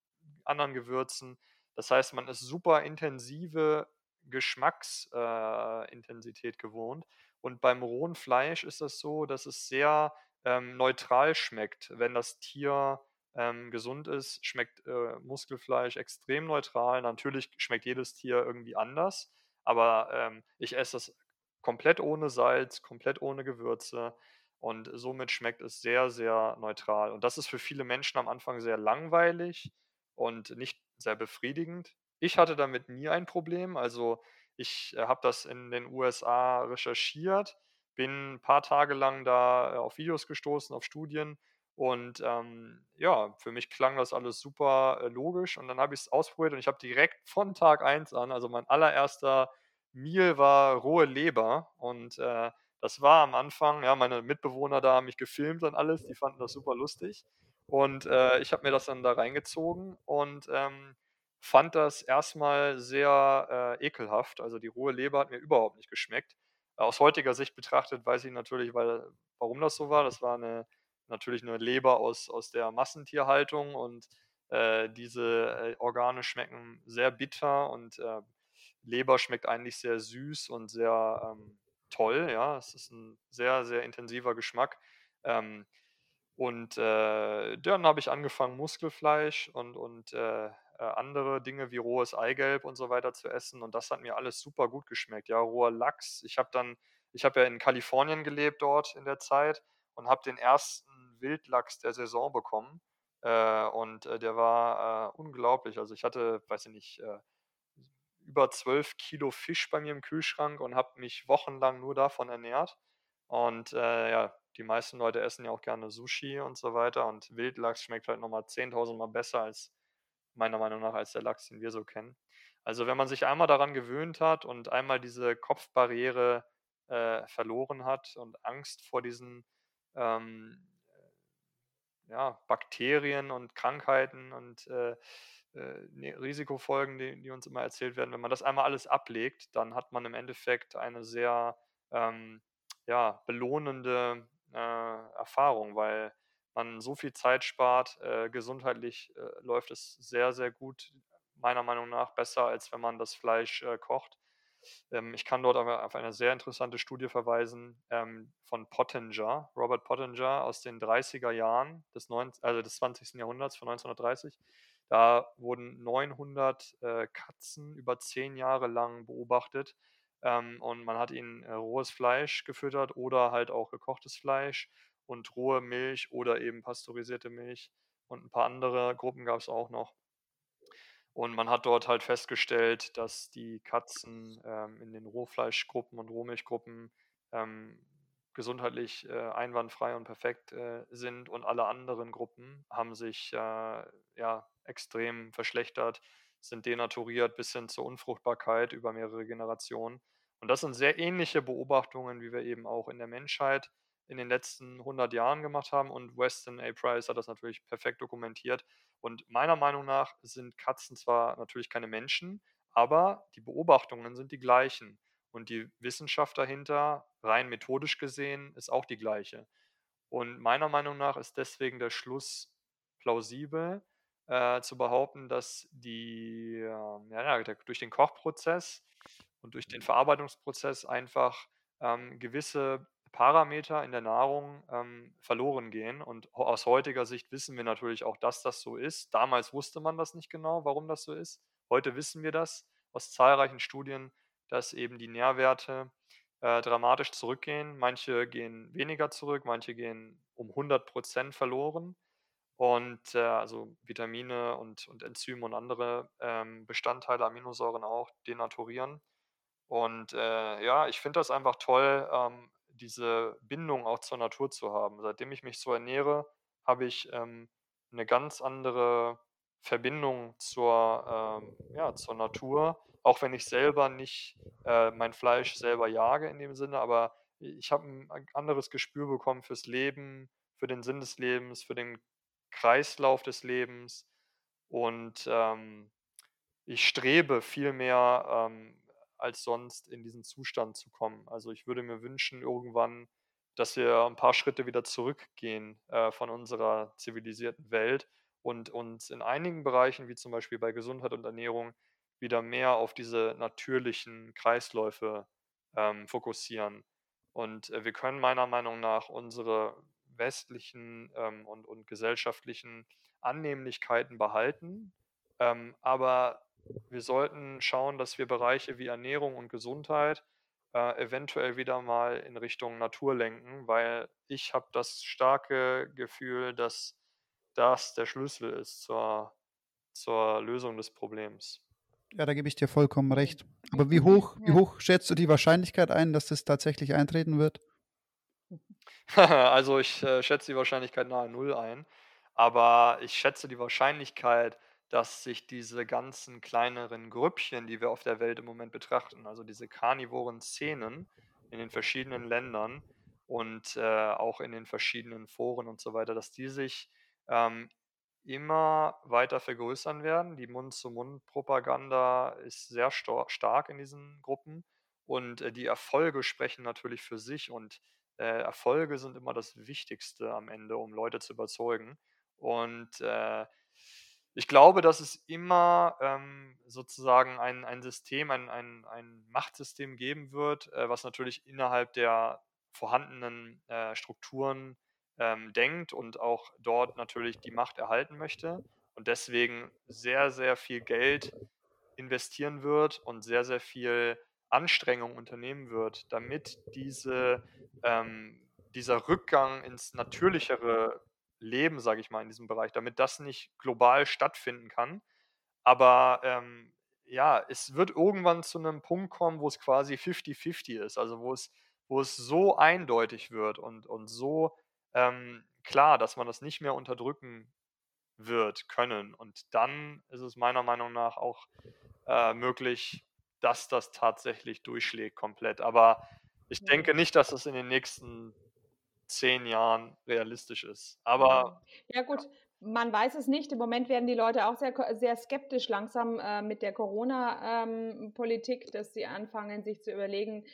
anderen Gewürzen. Das heißt, man ist super intensive Geschmacksintensität äh, gewohnt. Und beim rohen Fleisch ist das so, dass es sehr ähm, neutral schmeckt. Wenn das Tier ähm, gesund ist, schmeckt äh, Muskelfleisch extrem neutral. Natürlich schmeckt jedes Tier irgendwie anders, aber ähm, ich esse das komplett ohne Salz, komplett ohne Gewürze und somit schmeckt es sehr, sehr neutral. Und das ist für viele Menschen am Anfang sehr langweilig und nicht sehr befriedigend. Ich hatte damit nie ein Problem. Also ich äh, habe das in den USA recherchiert, bin ein paar Tage lang da äh, auf Videos gestoßen, auf Studien. Und ähm, ja, für mich klang das alles super äh, logisch. Und dann habe ich es ausprobiert und ich habe direkt von Tag 1 an, also mein allererster Meal war rohe Leber. Und äh, das war am Anfang, ja, meine Mitbewohner da haben mich gefilmt und alles, die fanden das super lustig. Und äh, ich habe mir das dann da reingezogen und ähm, fand das erstmal sehr äh, ekelhaft. Also die rohe Leber hat mir überhaupt nicht geschmeckt. Aus heutiger Sicht betrachtet weiß ich natürlich, weil, warum das so war. Das war eine, natürlich eine Leber aus, aus der Massentierhaltung und äh, diese äh, Organe schmecken sehr bitter und äh, Leber schmeckt eigentlich sehr süß und sehr ähm, toll. Ja, es ist ein sehr, sehr intensiver Geschmack. Ähm, und äh, dann habe ich angefangen, Muskelfleisch und, und äh, äh, andere Dinge wie rohes Eigelb und so weiter zu essen. Und das hat mir alles super gut geschmeckt. Ja, roher Lachs. Ich habe dann, ich habe ja in Kalifornien gelebt dort in der Zeit und habe den ersten Wildlachs der Saison bekommen. Äh, und äh, der war unglaublich. Also ich hatte, weiß ich nicht, über 12 Kilo Fisch bei mir im Kühlschrank und habe mich wochenlang nur davon ernährt. Und ja, die meisten Leute essen ja auch gerne Sushi und so weiter. Und Wildlachs schmeckt halt nochmal 10.000 Mal besser als meiner Meinung nach als der Lachs, den wir so kennen. Also wenn man sich einmal daran gewöhnt hat und einmal diese Kopfbarriere äh, verloren hat und Angst vor diesen ähm, ja, Bakterien und Krankheiten und äh, äh, ne, Risikofolgen, die, die, uns immer erzählt werden, wenn man das einmal alles ablegt, dann hat man im Endeffekt eine sehr ähm, ja, belohnende äh, Erfahrung, weil man so viel Zeit spart. Äh, gesundheitlich äh, läuft es sehr, sehr gut, meiner Meinung nach besser, als wenn man das Fleisch äh, kocht. Ähm, ich kann dort auf eine sehr interessante Studie verweisen ähm, von Pottinger, Robert Pottinger aus den 30er Jahren des, 19, also des 20. Jahrhunderts, von 1930. Da wurden 900 äh, Katzen über zehn Jahre lang beobachtet ähm, und man hat ihnen äh, rohes Fleisch gefüttert oder halt auch gekochtes Fleisch und rohe Milch oder eben pasteurisierte Milch und ein paar andere Gruppen gab es auch noch. Und man hat dort halt festgestellt, dass die Katzen ähm, in den Rohfleischgruppen und Rohmilchgruppen ähm, gesundheitlich äh, einwandfrei und perfekt äh, sind und alle anderen Gruppen haben sich äh, ja, extrem verschlechtert, sind denaturiert bis hin zur Unfruchtbarkeit über mehrere Generationen. Und das sind sehr ähnliche Beobachtungen, wie wir eben auch in der Menschheit in den letzten 100 Jahren gemacht haben. Und Weston A. Price hat das natürlich perfekt dokumentiert. Und meiner Meinung nach sind Katzen zwar natürlich keine Menschen, aber die Beobachtungen sind die gleichen. Und die Wissenschaft dahinter, rein methodisch gesehen, ist auch die gleiche. Und meiner Meinung nach ist deswegen der Schluss plausibel, äh, zu behaupten, dass die, äh, ja, der, durch den Kochprozess und durch den Verarbeitungsprozess einfach ähm, gewisse Parameter in der Nahrung ähm, verloren gehen. Und aus heutiger Sicht wissen wir natürlich auch, dass das so ist. Damals wusste man das nicht genau, warum das so ist. Heute wissen wir das aus zahlreichen Studien, dass eben die Nährwerte äh, dramatisch zurückgehen. Manche gehen weniger zurück, manche gehen um 100 Prozent verloren. Und äh, also Vitamine und, und Enzyme und andere ähm, Bestandteile, Aminosäuren auch, denaturieren. Und äh, ja, ich finde das einfach toll, ähm, diese Bindung auch zur Natur zu haben. Seitdem ich mich so ernähre, habe ich ähm, eine ganz andere Verbindung zur, ähm, ja, zur Natur auch wenn ich selber nicht äh, mein Fleisch selber jage in dem Sinne, aber ich habe ein anderes Gespür bekommen fürs Leben, für den Sinn des Lebens, für den Kreislauf des Lebens und ähm, ich strebe viel mehr ähm, als sonst in diesen Zustand zu kommen. Also ich würde mir wünschen irgendwann, dass wir ein paar Schritte wieder zurückgehen äh, von unserer zivilisierten Welt und uns in einigen Bereichen, wie zum Beispiel bei Gesundheit und Ernährung, wieder mehr auf diese natürlichen Kreisläufe ähm, fokussieren. Und äh, wir können meiner Meinung nach unsere westlichen ähm, und, und gesellschaftlichen Annehmlichkeiten behalten, ähm, aber wir sollten schauen, dass wir Bereiche wie Ernährung und Gesundheit äh, eventuell wieder mal in Richtung Natur lenken, weil ich habe das starke Gefühl, dass das der Schlüssel ist zur, zur Lösung des Problems. Ja, da gebe ich dir vollkommen recht. Aber wie hoch, wie hoch schätzt du die Wahrscheinlichkeit ein, dass das tatsächlich eintreten wird? [LAUGHS] also ich äh, schätze die Wahrscheinlichkeit nahe Null ein. Aber ich schätze die Wahrscheinlichkeit, dass sich diese ganzen kleineren Grüppchen, die wir auf der Welt im Moment betrachten, also diese karnivoren Szenen in den verschiedenen Ländern und äh, auch in den verschiedenen Foren und so weiter, dass die sich ähm, immer weiter vergrößern werden. Die Mund-zu-Mund-Propaganda ist sehr stark in diesen Gruppen und äh, die Erfolge sprechen natürlich für sich und äh, Erfolge sind immer das Wichtigste am Ende, um Leute zu überzeugen. Und äh, ich glaube, dass es immer ähm, sozusagen ein, ein System, ein, ein, ein Machtsystem geben wird, äh, was natürlich innerhalb der vorhandenen äh, Strukturen ähm, denkt und auch dort natürlich die Macht erhalten möchte und deswegen sehr, sehr viel Geld investieren wird und sehr, sehr viel Anstrengung unternehmen wird, damit diese, ähm, dieser Rückgang ins natürlichere Leben, sage ich mal, in diesem Bereich, damit das nicht global stattfinden kann. Aber ähm, ja, es wird irgendwann zu einem Punkt kommen, wo es quasi 50-50 ist, also wo es, wo es so eindeutig wird und, und so ähm, klar, dass man das nicht mehr unterdrücken wird können. Und dann ist es meiner Meinung nach auch äh, möglich, dass das tatsächlich durchschlägt komplett. Aber ich denke nicht, dass das in den nächsten zehn Jahren realistisch ist. Aber. Ja, gut, man weiß es nicht. Im Moment werden die Leute auch sehr, sehr skeptisch langsam äh, mit der Corona-Politik, ähm, dass sie anfangen, sich zu überlegen,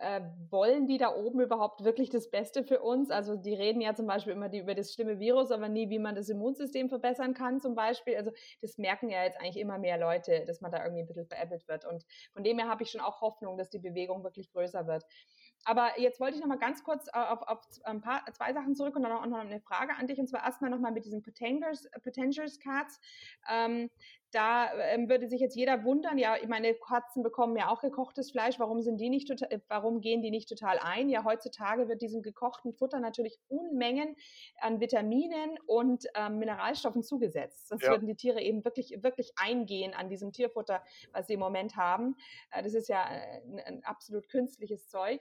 äh, wollen die da oben überhaupt wirklich das Beste für uns? Also die reden ja zum Beispiel immer die, über das schlimme Virus, aber nie, wie man das Immunsystem verbessern kann zum Beispiel. Also das merken ja jetzt eigentlich immer mehr Leute, dass man da irgendwie ein bisschen veräppelt wird. Und von dem her habe ich schon auch Hoffnung, dass die Bewegung wirklich größer wird. Aber jetzt wollte ich noch mal ganz kurz äh, auf, auf ein paar, zwei Sachen zurück und dann auch noch eine Frage an dich. Und zwar erstmal noch mal mit diesen Potentials, Potentials Cards. Ähm, da ähm, würde sich jetzt jeder wundern, ja, meine Katzen bekommen ja auch gekochtes Fleisch, warum sind die nicht total, äh, warum gehen die nicht total ein? Ja, heutzutage wird diesem gekochten Futter natürlich Unmengen an Vitaminen und ähm, Mineralstoffen zugesetzt. Sonst ja. würden die Tiere eben wirklich, wirklich eingehen an diesem Tierfutter, was sie im Moment haben. Äh, das ist ja äh, ein, ein absolut künstliches Zeug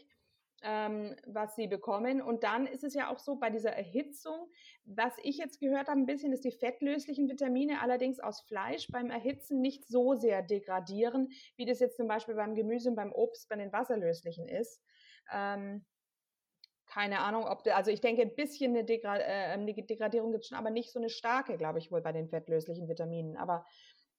ähm, was sie bekommen. Und dann ist es ja auch so bei dieser Erhitzung, was ich jetzt gehört habe, ein bisschen, dass die fettlöslichen Vitamine allerdings aus Fleisch beim Erhitzen nicht so sehr degradieren, wie das jetzt zum Beispiel beim Gemüse und beim Obst bei den wasserlöslichen ist. Ähm, keine Ahnung, ob, also ich denke, ein bisschen eine, Degra äh, eine Degradierung gibt es schon, aber nicht so eine starke, glaube ich, wohl bei den fettlöslichen Vitaminen. Aber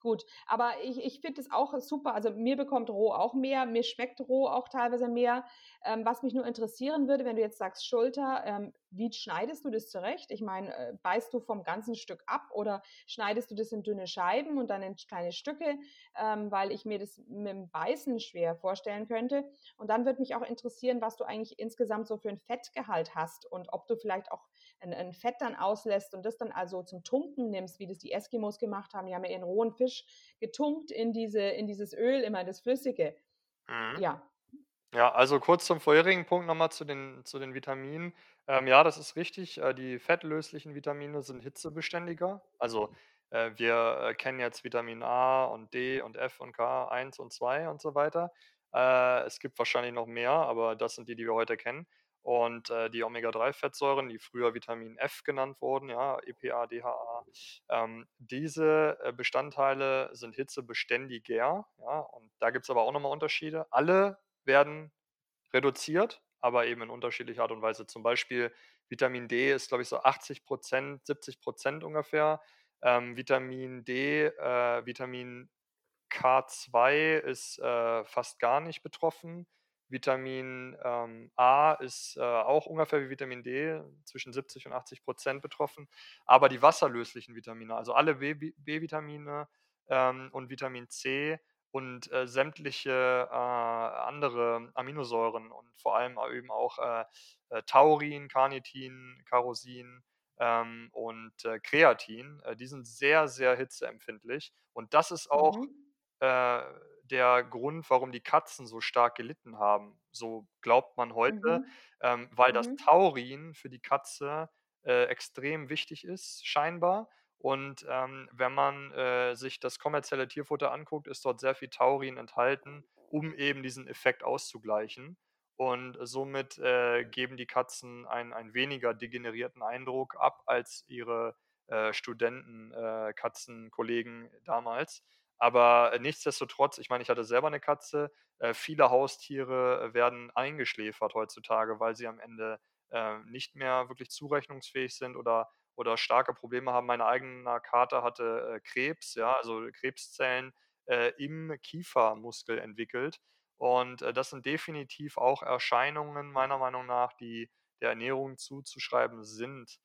gut. Aber ich, ich finde es auch super. Also mir bekommt roh auch mehr, mir schmeckt roh auch teilweise mehr. Ähm, was mich nur interessieren würde, wenn du jetzt sagst Schulter, ähm, wie schneidest du das zurecht? Ich meine, äh, beißt du vom ganzen Stück ab oder schneidest du das in dünne Scheiben und dann in kleine Stücke, ähm, weil ich mir das mit dem Beißen schwer vorstellen könnte. Und dann würde mich auch interessieren, was du eigentlich insgesamt so für ein Fettgehalt hast und ob du vielleicht auch ein, ein Fett dann auslässt und das dann also zum Tunken nimmst, wie das die Eskimos gemacht haben. Die haben ja ihren rohen Fisch getunkt in, diese, in dieses Öl, immer das Flüssige. Mhm. Ja, ja, also kurz zum vorherigen Punkt nochmal zu den, zu den Vitaminen. Ähm, ja, das ist richtig. Äh, die fettlöslichen Vitamine sind hitzebeständiger. Also äh, wir äh, kennen jetzt Vitamin A und D und F und K, 1 und 2 und so weiter. Äh, es gibt wahrscheinlich noch mehr, aber das sind die, die wir heute kennen. Und äh, die Omega-3-Fettsäuren, die früher Vitamin F genannt wurden, ja, EPA, DHA, ähm, diese äh, Bestandteile sind hitzebeständiger. Ja, und da gibt es aber auch nochmal Unterschiede. Alle werden reduziert, aber eben in unterschiedlicher Art und Weise. Zum Beispiel Vitamin D ist, glaube ich, so 80 Prozent, 70 Prozent ungefähr. Ähm, Vitamin D, äh, Vitamin K2 ist äh, fast gar nicht betroffen. Vitamin ähm, A ist äh, auch ungefähr wie Vitamin D, zwischen 70 und 80 Prozent betroffen. Aber die wasserlöslichen Vitamine, also alle B-Vitamine ähm, und Vitamin C, und äh, sämtliche äh, andere Aminosäuren und vor allem eben auch äh, äh Taurin, Carnitin, Carosin ähm, und äh, Kreatin, äh, die sind sehr, sehr hitzeempfindlich. Und das ist auch mhm. Der Grund, warum die Katzen so stark gelitten haben. So glaubt man heute, mhm. ähm, weil mhm. das Taurin für die Katze extrem wichtig ist, scheinbar. Und ähm, wenn man äh, sich das kommerzielle Tierfutter anguckt, ist dort sehr viel Taurin enthalten, um eben diesen Effekt auszugleichen. Und somit äh, geben die Katzen einen, einen weniger degenerierten Eindruck ab als ihre äh, Studenten, äh, Katzenkollegen damals. Aber äh, nichtsdestotrotz, ich meine, ich hatte selber eine Katze. Äh, viele Haustiere werden eingeschläfert heutzutage, weil sie am Ende nicht mehr wirklich zurechnungsfähig sind oder oder starke Probleme haben. Mein eigener Kater hatte äh, Krebs, ja, also Krebszellen äh, im Kiefermuskel entwickelt. Und äh, das sind definitiv auch Erscheinungen meiner Meinung nach, die der Ernährung zuzuschreiben sind.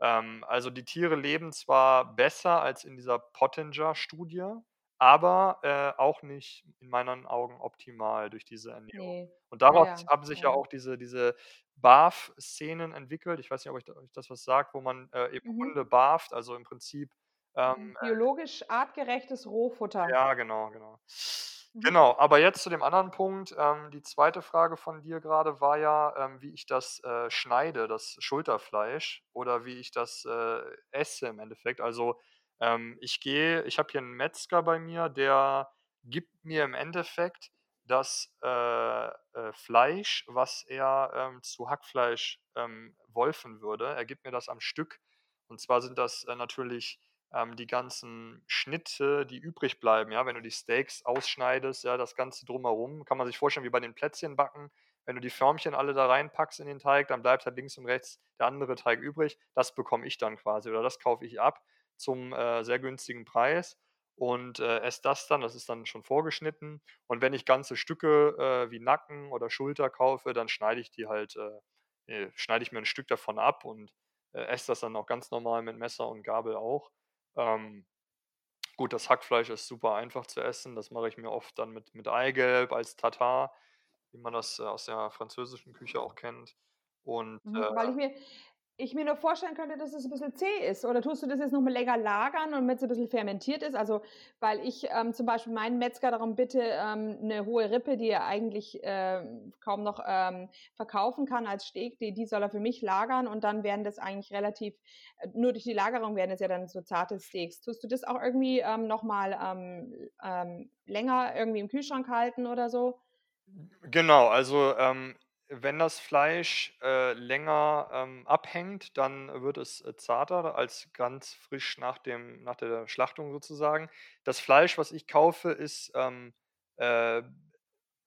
Ähm, also die Tiere leben zwar besser als in dieser Pottinger-Studie, aber äh, auch nicht in meinen Augen optimal durch diese Ernährung. Nee. Und daraus ja, haben sich ja ja. auch diese, diese Barf-Szenen entwickelt. Ich weiß nicht, ob euch, da- euch das was sagt, wo man äh, eben Mhm. Hunde barft, also im Prinzip ähm, Biologisch artgerechtes Rohfutter. ja, genau, genau. Mhm. Genau, aber jetzt zu dem anderen Punkt. Ähm, die zweite Frage von dir gerade war ja, ähm, wie ich das äh, schneide, das Schulterfleisch, oder wie ich das äh, esse im Endeffekt. Also ähm, ich gehe, ich habe hier einen Metzger bei mir, der gibt mir im Endeffekt das äh, äh, Fleisch, was er ähm, zu Hackfleisch ähm, wolfen würde. Er gibt mir das am Stück. Und zwar sind das äh, natürlich ähm, die ganzen Schnitte, die übrig bleiben, ja, wenn du die Steaks ausschneidest, ja, das Ganze drumherum, kann man sich vorstellen wie bei den Plätzchenbacken. Wenn du die Förmchen alle da reinpackst in den Teig, dann bleibt halt links und rechts der andere Teig übrig. Das bekomme ich dann quasi oder das kaufe ich ab zum äh, sehr günstigen Preis und äh, esse das dann. Das ist dann schon vorgeschnitten. Und wenn ich ganze Stücke äh, wie Nacken oder Schulter kaufe, dann schneide ich die halt, äh, äh, schneide ich mir ein Stück davon ab und äh, esse das dann auch ganz normal mit Messer und Gabel auch. Ähm, gut, das Hackfleisch ist super einfach zu essen. Das mache ich mir oft dann mit, mit Eigelb als Tatar, wie man das äh, aus der französischen Küche auch kennt. Und Mhm, Weil ich mir, ich mir nur vorstellen könnte, dass es ein bisschen zäh ist. Oder tust du das jetzt noch mal länger lagern und damit es ein bisschen fermentiert ist? Also, weil ich ähm, zum Beispiel meinen Metzger darum bitte, ähm, eine hohe Rippe, die er eigentlich ähm, kaum noch ähm, verkaufen kann als Steak, die, die soll er für mich lagern und dann werden das eigentlich relativ, äh, nur durch die Lagerung werden es ja dann so zarte Steaks. Tust du das auch irgendwie ähm, noch mal ähm, ähm, länger irgendwie im Kühlschrank halten oder so? Genau, also ähm, wenn das Fleisch äh, länger ähm, abhängt, dann wird es äh, zarter als ganz frisch nach dem, nach der Schlachtung sozusagen. Das Fleisch, was ich kaufe, ist ähm, äh,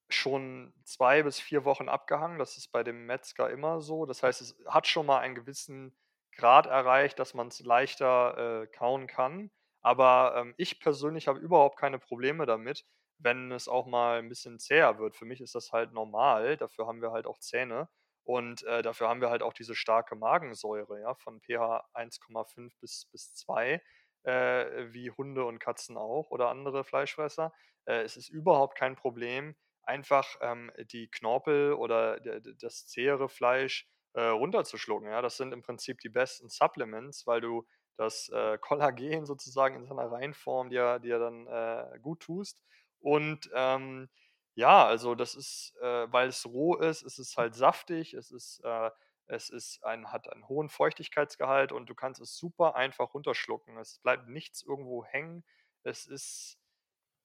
schon zwei bis vier Wochen abgehangen. Das ist bei dem Metzger immer so. Das heißt, es hat schon mal einen gewissen Grad erreicht, dass man es leichter äh, kauen kann. Aber ähm, ich persönlich habe überhaupt keine Probleme damit, wenn es auch mal ein bisschen zäher wird. Für mich ist das halt normal. Dafür haben wir halt auch Zähne. Und äh, dafür haben wir halt auch diese starke Magensäure, ja, von pH 1,5 bis, bis 2, äh, wie Hunde und Katzen auch oder andere Fleischfresser. Äh, es ist überhaupt kein Problem, einfach ähm, die Knorpel oder das zähere Fleisch äh, runterzuschlucken. Ja? Das sind im Prinzip die besten Supplements, weil du das äh, Kollagen sozusagen in seiner Reinform dir, dir dann äh, gut tust. Und ähm, ja, also das ist, äh, weil es roh ist, ist es halt saftig, es ist, äh, es ist ein, hat einen hohen Feuchtigkeitsgehalt und du kannst es super einfach runterschlucken. Es bleibt nichts irgendwo hängen. Es ist,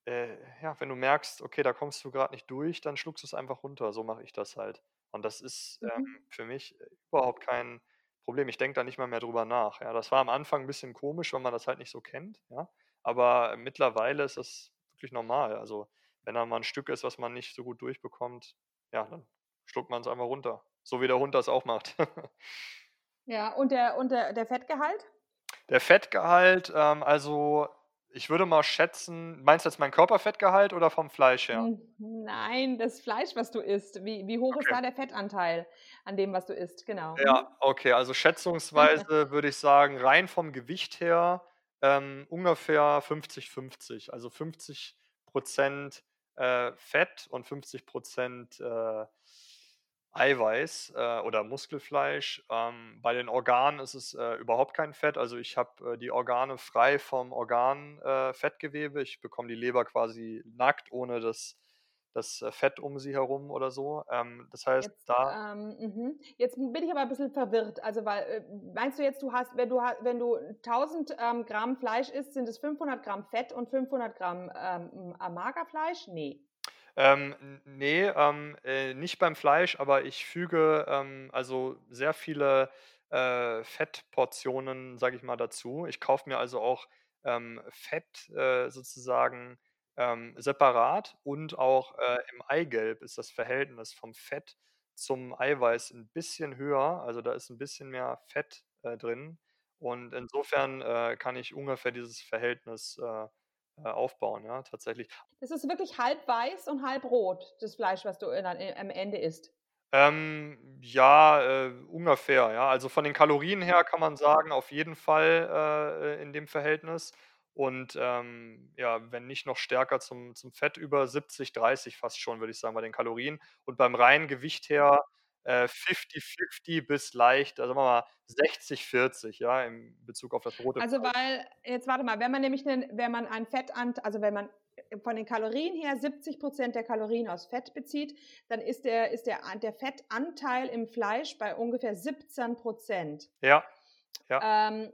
äh, ja, wenn du merkst, okay, da kommst du gerade nicht durch, dann schluckst du es einfach runter. So mache ich das halt. Und das ist ähm, Mhm. für mich äh, überhaupt kein Problem. Ich denke da nicht mal mehr drüber nach. Ja, das war am Anfang ein bisschen komisch, weil man das halt nicht so kennt. Ja, aber mittlerweile ist das wirklich normal. Also wenn da mal ein Stück ist, was man nicht so gut durchbekommt, ja, dann schluckt man es einfach runter. So wie der Hund das auch macht. [LAUGHS] Ja, und der, und der, der Fettgehalt? Der Fettgehalt, ähm, also ich würde mal schätzen, meinst du jetzt mein Körperfettgehalt oder vom Fleisch her? Nein, das Fleisch, was du isst. Wie, wie hoch ist Okay. da der Fettanteil an dem, was du isst? Genau. Ja, okay, also [LAUGHS] schätzungsweise würde ich sagen, rein vom Gewicht her ähm, ungefähr 50-50. Also 50 Prozent äh, Fett und 50 Prozent äh, Eiweiß äh, oder Muskelfleisch. Ähm, bei den Organen ist es äh, überhaupt kein Fett. Also ich habe äh, die Organe frei vom Organfettgewebe. Äh, ich bekomme die Leber quasi nackt, ohne das, das äh, Fett um sie herum oder so. Ähm, das heißt, Jetzt, da. ähm, mhm. jetzt bin ich aber ein bisschen verwirrt. Also, weil, äh, meinst du jetzt, du hast, wenn du, wenn du 1000 ähm, Gramm Fleisch isst, sind es 500 Gramm Fett und 500 Gramm ähm, äh, Magerfleisch? Nee. Ähm, nee, ähm, äh, nicht beim Fleisch, aber ich füge ähm, also sehr viele äh, Fettportionen, sage ich mal, dazu. Ich kaufe mir also auch Fett äh, sozusagen ähm, separat und auch äh, im Eigelb ist das Verhältnis vom Fett zum Eiweiß ein bisschen höher. Also da ist ein bisschen mehr Fett äh, drin. Und insofern äh, kann ich ungefähr dieses Verhältnis äh, äh, aufbauen, ja, tatsächlich. Das ist wirklich halb weiß und halb rot, das Fleisch, was du dann am Ende isst. Ähm, ja, äh, ungefähr, ja. Also von den Kalorien her kann man sagen, auf jeden Fall äh, in dem Verhältnis. Und ähm, ja, wenn nicht noch stärker zum, zum Fett über 70, 30 fast schon, würde ich sagen, bei den Kalorien. Und beim reinen Gewicht her 50-50 äh, bis leicht, also sagen wir mal 60-40, ja, in Bezug auf das rote Also weil, jetzt warte mal, wenn man nämlich, einen, wenn man ein Fettanteil, also wenn man von den Kalorien her 70 Prozent der Kalorien aus Fett bezieht, dann ist der, ist der, der Fettanteil im Fleisch bei ungefähr 17 Prozent. Ja. Ja. Ähm,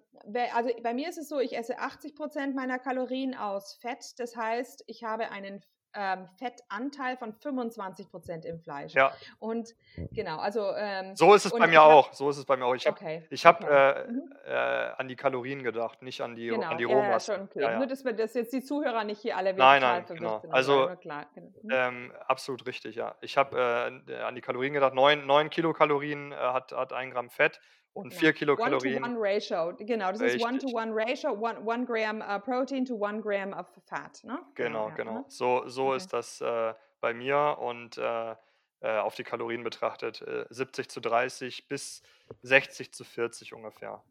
also bei mir ist es so, ich esse 80 Prozent meiner Kalorien aus Fett. Das heißt, ich habe einen ähm, Fettanteil von 25 Prozent im Fleisch. Ja. Und genau, also. Ähm, so ist es bei mir hab, auch. So ist es bei mir auch. Ich habe okay, hab, okay. äh, mhm. äh, an die Kalorien gedacht, nicht an die, genau. an die Rohmasse. Ja, schon klar. Ja, Nur, dass wir das jetzt die Zuhörer nicht hier alle nein, nein, genau. Also, klar. Genau. Mhm. Ähm, absolut richtig, ja. Ich habe äh, an die Kalorien gedacht. 9, 9 Kilokalorien äh, hat, hat ein Gramm Fett und 4 genau. Kilokalorien. One-to-one-Ratio, genau, das Richtig. ist One-to-one-Ratio, one, one Gramm uh, Protein to one Gramm of Fat, ne? Genau, genau. genau. Ne? So, so okay. ist das äh, bei mir und äh, äh auf die Kalorien betrachtet 70 äh, zu 30 bis 60 zu 40 ungefähr.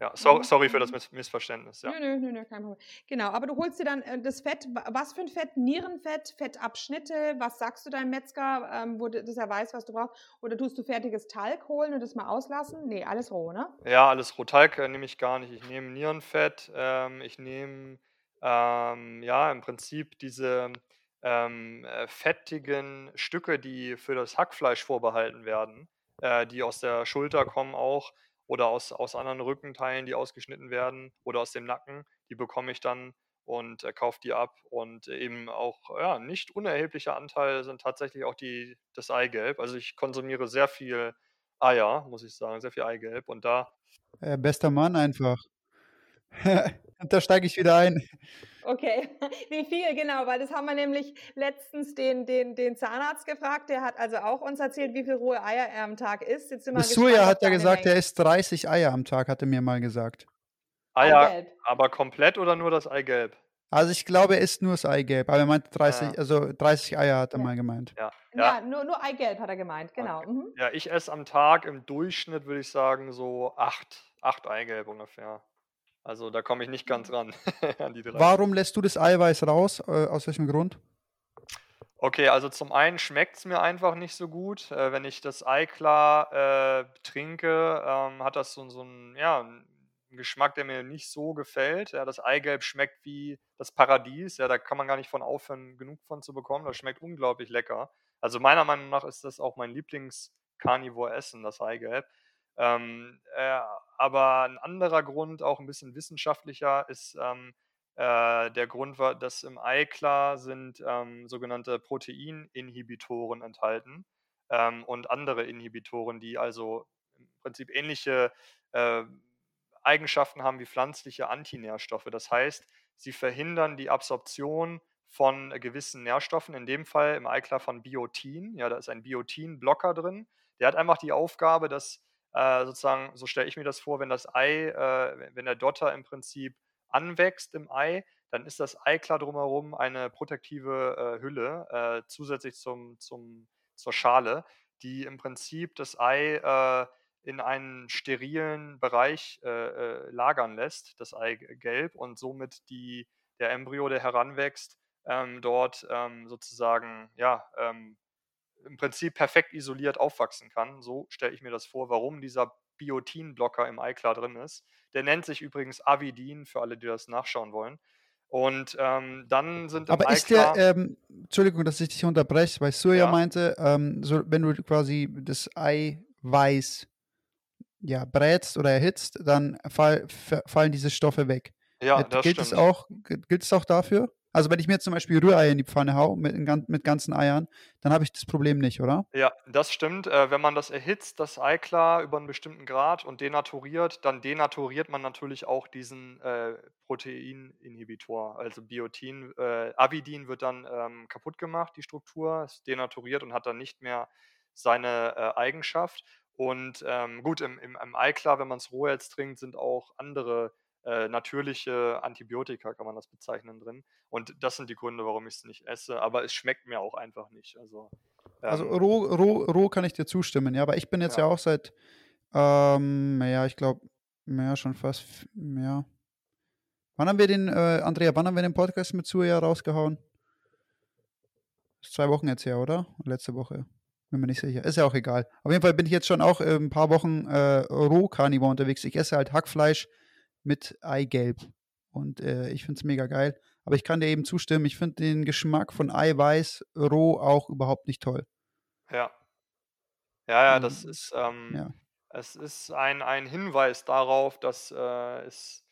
Ja, so, mhm, sorry für das mhm. Missverständnis. Ja. Nö, nö, nö, kein Problem. Genau, aber du holst dir dann äh, das Fett, was für ein Fett? Nierenfett, Fettabschnitte, was sagst du deinem Metzger, ähm, wo dass er weiß, was du brauchst? Oder tust du fertiges Talg holen und das mal auslassen? Nee, alles roh, ne? Ja, alles roh. Talg äh, nehme ich gar nicht. Ich nehme Nierenfett, ähm, ich nehme ähm, ja im Prinzip diese ähm, äh, fettigen Stücke, die für das Hackfleisch vorbehalten werden, äh, die aus der Schulter kommen auch oder aus, aus anderen Rückenteilen, die ausgeschnitten werden oder aus dem Nacken. Die bekomme ich dann und äh, kaufe die ab. Und eben auch ja, nicht unerheblicher Anteil sind tatsächlich auch die, das Eigelb. Also ich konsumiere sehr viel Eier, muss ich sagen, sehr viel Eigelb. Und da. Äh, bester Mann einfach. [LAUGHS] da steige ich wieder ein. Okay, [LAUGHS] wie viel, genau, weil das haben wir nämlich letztens den, den, den Zahnarzt gefragt, der hat also auch uns erzählt, wie viel rohe Eier er am Tag isst. Jetzt sind Surya hat ja gesagt, Menge. er isst 30 Eier am Tag, hat er mir mal gesagt. Eier, Eigelb. aber komplett oder nur das Eigelb? Also ich glaube, er isst nur das Eigelb, aber er meint 30, ja. also 30 Eier hat er ja. mal gemeint. Ja, ja. ja nur, nur Eigelb hat er gemeint, genau. Okay. Mhm. Ja, ich esse am Tag im Durchschnitt, würde ich sagen, so acht, acht Eigelb ungefähr. Also da komme ich nicht ganz ran [LAUGHS] an die drei. Warum lässt du das Eiweiß raus? Äh, aus welchem Grund? Okay, also zum einen schmeckt es mir einfach nicht so gut. Äh, wenn ich das Ei klar äh, trinke, ähm, hat das so, so einen, ja, einen Geschmack, der mir nicht so gefällt. Ja, das Eigelb schmeckt wie das Paradies. Ja, da kann man gar nicht von aufhören, genug von zu bekommen. Das schmeckt unglaublich lecker. Also meiner Meinung nach ist das auch mein Lieblings-Carnivore-Essen, das Eigelb. Ähm, äh, aber ein anderer Grund, auch ein bisschen wissenschaftlicher, ist ähm, äh, der Grund, dass im Eiklar sind ähm, sogenannte Proteininhibitoren enthalten ähm, und andere Inhibitoren, die also im Prinzip ähnliche äh, Eigenschaften haben wie pflanzliche Antinährstoffe. Das heißt, sie verhindern die Absorption von gewissen Nährstoffen, in dem Fall im Eiklar von Biotin. Ja, da ist ein Biotin-Blocker drin. Der hat einfach die Aufgabe, dass äh, sozusagen, so stelle ich mir das vor, wenn das Ei, äh, wenn der Dotter im Prinzip anwächst im Ei, dann ist das Eiklar drumherum eine protektive äh, Hülle äh, zusätzlich zum, zum, zur Schale, die im Prinzip das Ei äh, in einen sterilen Bereich lagern lässt, das Eigelb, und somit die, der Embryo, der heranwächst, ähm, dort ähm, sozusagen ja, ähm, im Prinzip perfekt isoliert aufwachsen kann. So stelle ich mir das vor, warum dieser Biotin-Blocker im Eiklar drin ist. Der nennt sich übrigens Avidin, für alle, die das nachschauen wollen. Und ähm, dann sind Aber ist der, ähm, Entschuldigung, dass ich dich unterbreche, weil Surya ja. meinte, ähm, so, wenn du quasi das Eiweiß ja, brätst oder erhitzt, dann fall, fallen diese Stoffe weg. Ja, das gilt stimmt. Es auch, gilt es auch dafür? Also wenn ich mir zum Beispiel Rührei in die Pfanne hau mit, mit ganzen Eiern, dann habe ich das Problem nicht, oder? Ja, das stimmt. Äh, wenn man das erhitzt, das Ei klar über einen bestimmten Grad und denaturiert, dann denaturiert man natürlich auch diesen äh, Proteininhibitor, also Biotin. Äh, Avidin wird dann ähm, kaputt gemacht, die Struktur, ist denaturiert und hat dann nicht mehr seine äh, Eigenschaft. Und ähm, gut, im, im, im Eiklar, wenn man es roh jetzt trinkt, sind auch andere äh, natürliche Antibiotika, kann man das bezeichnen, drin. Und das sind die Gründe, warum ich es nicht esse. Aber es schmeckt mir auch einfach nicht. Also, also ähm, also roh, roh, roh kann ich dir zustimmen, ja. Aber ich bin jetzt ja, ja auch seit, ähm, ja, ich glaube, ja, schon fast, ja. Wann haben wir den, äh, Andrea, wann haben wir den Podcast mit Zuja rausgehauen? zwei Wochen jetzt her, oder? Letzte Woche. Bin mir nicht sicher. Ist ja auch egal. Auf jeden Fall bin ich jetzt schon auch äh, ein paar Wochen äh, Roh-Carnivore unterwegs. Ich esse halt Hackfleisch mit Eigelb. Und äh, ich finde es mega geil. Aber ich kann dir eben zustimmen, ich finde den Geschmack von Eiweiß roh auch überhaupt nicht toll. Ja. Ja, ja, das ist, ähm, ja. es ist ein, ein Hinweis darauf, dass äh, es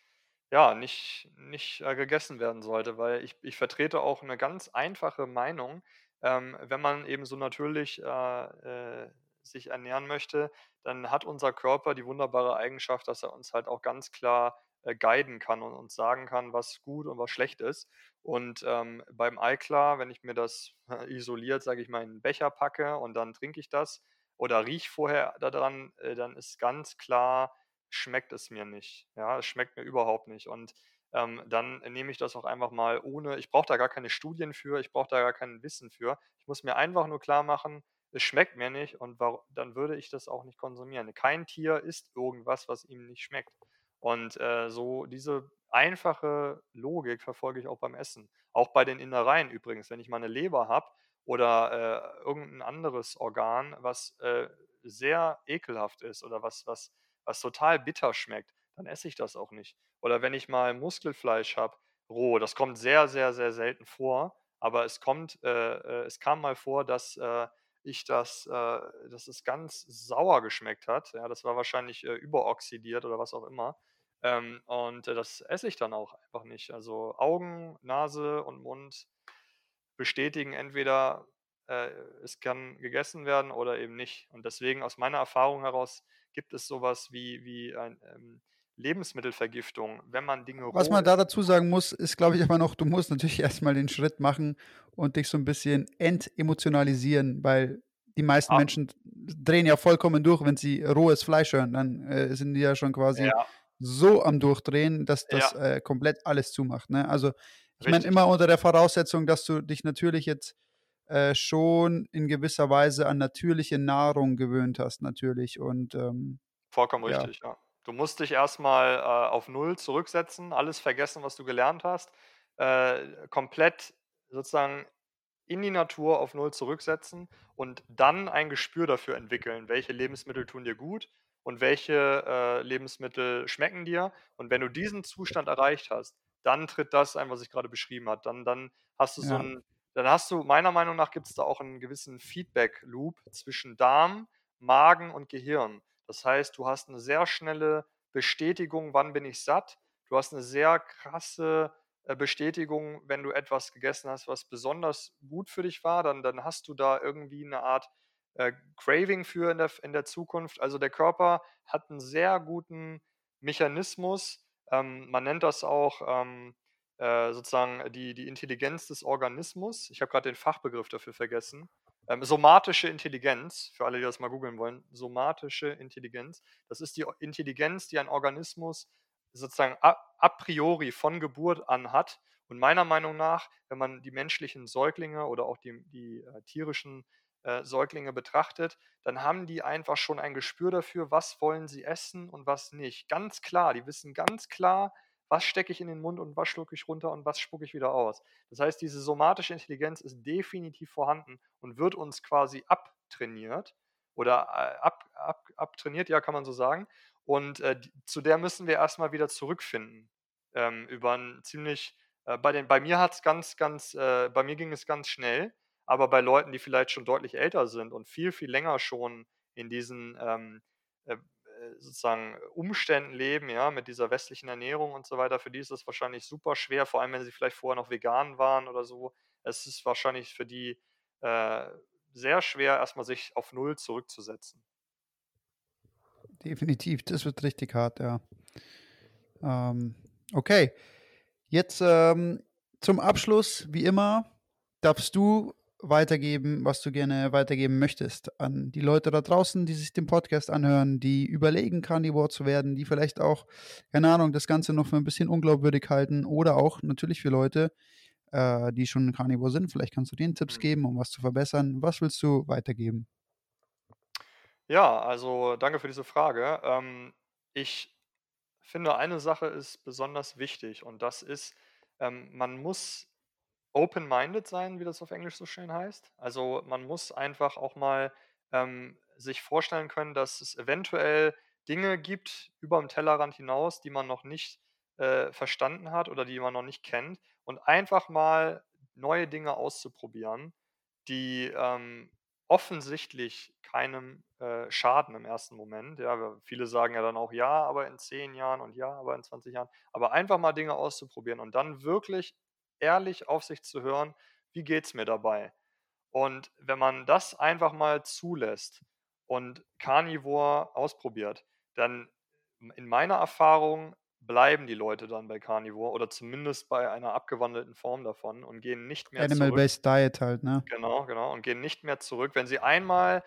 ja nicht, nicht äh, gegessen werden sollte, weil ich, ich vertrete auch eine ganz einfache Meinung. Ähm, wenn man eben so natürlich äh, äh, sich ernähren möchte, dann hat unser Körper die wunderbare Eigenschaft, dass er uns halt auch ganz klar äh, guiden kann und uns sagen kann, was gut und was schlecht ist. Und ähm, beim Eiklar, wenn ich mir das [LAUGHS] isoliert, sage ich mal, in einen Becher packe und dann trinke ich das oder rieche vorher daran, äh, dann ist ganz klar, schmeckt es mir nicht. Ja, es schmeckt mir überhaupt nicht. Und ähm, dann nehme ich das auch einfach mal ohne, ich brauche da gar keine Studien für, ich brauche da gar kein Wissen für. Ich muss mir einfach nur klar machen, es schmeckt mir nicht und dann würde ich das auch nicht konsumieren. Kein Tier isst irgendwas, was ihm nicht schmeckt. Und äh, so diese einfache Logik verfolge ich auch beim Essen. Auch bei den Innereien übrigens. Wenn ich mal eine Leber habe oder äh, irgendein anderes Organ, was äh, sehr ekelhaft ist oder was, was, was total bitter schmeckt, dann esse ich das auch nicht. Oder wenn ich mal Muskelfleisch habe, roh, das kommt sehr, sehr, sehr selten vor, aber es kommt, äh, äh es kam mal vor, dass äh, ich das, äh, dass es ganz sauer geschmeckt hat. Ja, das war wahrscheinlich äh, überoxidiert oder was auch immer. Ähm, und äh, das esse ich dann auch einfach nicht. Also Augen, Nase und Mund bestätigen entweder, äh, es kann gegessen werden oder eben nicht. Und deswegen aus meiner Erfahrung heraus gibt es sowas wie, wie ein, ähm, Lebensmittelvergiftung, wenn man Dinge Was man da dazu sagen muss, ist, glaube ich, aber noch, du musst natürlich [LAUGHS] erstmal den Schritt machen und dich so ein bisschen entemotionalisieren, weil die meisten ah. Menschen drehen ja vollkommen durch, wenn sie rohes Fleisch hören. Dann äh, sind die ja schon quasi ja. so am Durchdrehen, dass das ja. äh, komplett alles zumacht. Ne? Also, ich meine, immer unter der Voraussetzung, dass du dich natürlich jetzt äh, schon in gewisser Weise an natürliche Nahrung gewöhnt hast, natürlich. Und ähm, vollkommen ja. richtig, ja. Du musst dich erstmal äh, auf Null zurücksetzen, alles vergessen, was du gelernt hast, äh, komplett sozusagen in die Natur auf Null zurücksetzen und dann ein Gespür dafür entwickeln, welche Lebensmittel tun dir gut und welche äh, Lebensmittel schmecken dir. Und wenn du diesen Zustand erreicht hast, dann tritt das ein, was ich gerade beschrieben habe. Dann, dann hast du ja. so ein, dann hast du, meiner Meinung nach, gibt es da auch einen gewissen Feedback-Loop zwischen Darm, Magen und Gehirn. Das heißt, du hast eine sehr schnelle Bestätigung, wann bin ich satt. Du hast eine sehr krasse äh, Bestätigung, wenn du etwas gegessen hast, was besonders gut für dich war, dann, dann hast du da irgendwie eine Art äh, Craving für in der, in der Zukunft. Also der Körper hat einen sehr guten Mechanismus. Ähm, man nennt das auch ähm, äh, sozusagen die, die Intelligenz des Organismus. Ich habe gerade den Fachbegriff dafür vergessen. Ähm, somatische Intelligenz, für alle, die das mal googeln wollen, somatische Intelligenz, das ist die Intelligenz, die ein Organismus sozusagen a, a, priori von Geburt an hat. Und meiner Meinung nach, wenn man die menschlichen Säuglinge oder auch die, die äh, tierischen äh, Säuglinge betrachtet, dann haben die einfach schon ein Gespür dafür, was wollen sie essen und was nicht. Ganz klar, die wissen ganz klar, was stecke ich in den Mund und was schlucke ich runter und was spucke ich wieder aus. Das heißt, diese somatische Intelligenz ist definitiv vorhanden und wird uns quasi abtrainiert oder äh, ab, ab, abtrainiert, ja, kann man so sagen. Und äh, zu der müssen wir erstmal wieder zurückfinden. Ähm, über ein ziemlich, äh, bei, den, bei mir hat ganz, ganz, äh, bei mir ging es ganz schnell, aber bei Leuten, die vielleicht schon deutlich älter sind und viel, viel länger schon in diesen ähm, äh, sozusagen Umständen leben, ja, mit dieser westlichen Ernährung und so weiter, für die ist das wahrscheinlich super schwer, vor allem wenn sie vielleicht vorher noch vegan waren oder so. Es ist wahrscheinlich für die äh, sehr schwer, erstmal sich auf Null zurückzusetzen. Definitiv, das wird richtig hart, ja. Ähm, okay, jetzt ähm, zum Abschluss, wie immer, darfst du weitergeben, was du gerne weitergeben möchtest an die Leute da draußen, die sich den Podcast anhören, die überlegen, Carnivore zu werden, die vielleicht auch, keine Ahnung, das Ganze noch für ein bisschen unglaubwürdig halten oder auch natürlich für Leute, äh, die schon Carnivore sind. Vielleicht kannst du denen Tipps mhm. geben, um was zu verbessern. Was willst du weitergeben? Ja, also danke für diese Frage. Ähm, ich finde, eine Sache ist besonders wichtig und das ist, ähm, man muss open-minded sein, wie das auf Englisch so schön heißt. Also man muss einfach auch mal ähm, sich vorstellen können, dass es eventuell Dinge gibt über dem Tellerrand hinaus, die man noch nicht äh, verstanden hat oder die man noch nicht kennt und einfach mal neue Dinge auszuprobieren, die ähm, offensichtlich keinem äh, schaden im ersten Moment. Ja, viele sagen ja dann auch ja, aber in zehn Jahren und ja, aber in 20 Jahren. Aber einfach mal Dinge auszuprobieren und dann wirklich ehrlich auf sich zu hören, wie geht es mir dabei? Und wenn man das einfach mal zulässt und Carnivore ausprobiert, dann in meiner Erfahrung bleiben die Leute dann bei Carnivore oder zumindest bei einer abgewandelten Form davon und gehen nicht mehr Animal zurück. Animal-Based Diet halt, ne? Genau, genau. Und gehen nicht mehr zurück. Wenn sie einmal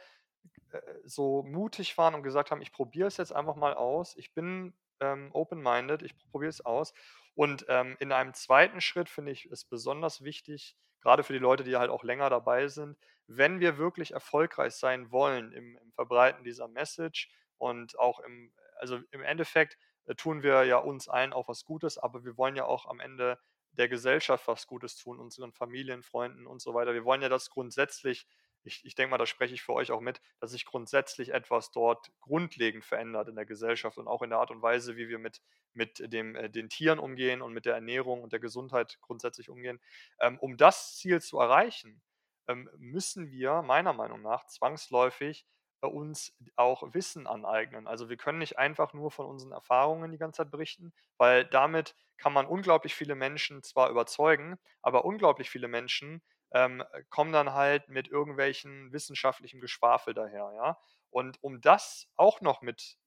äh, so mutig waren und gesagt haben, ich probiere es jetzt einfach mal aus, ich bin ähm, open-minded, ich probiere es aus. Und ähm, in einem zweiten Schritt finde ich es besonders wichtig, gerade für die Leute, die halt auch länger dabei sind, wenn wir wirklich erfolgreich sein wollen im, im Verbreiten dieser Message und auch im, also im Endeffekt äh, tun wir ja uns allen auch was Gutes, aber wir wollen ja auch am Ende der Gesellschaft was Gutes tun, unseren Familien, Freunden und so weiter. Wir wollen ja, dass grundsätzlich, ich, ich denke mal, da spreche ich für euch auch mit, dass sich grundsätzlich etwas dort grundlegend verändert in der Gesellschaft und auch in der Art und Weise, wie wir mit, mit dem, äh, den Tieren umgehen und mit der Ernährung und der Gesundheit grundsätzlich umgehen. Ähm, um das Ziel zu erreichen, ähm, müssen wir meiner Meinung nach zwangsläufig uns auch Wissen aneignen. Also wir können nicht einfach nur von unseren Erfahrungen die ganze Zeit berichten, weil damit kann man unglaublich viele Menschen zwar überzeugen, aber unglaublich viele Menschen ähm, kommen dann halt mit irgendwelchen wissenschaftlichen Geschwafel daher, ja. Und um das auch noch mit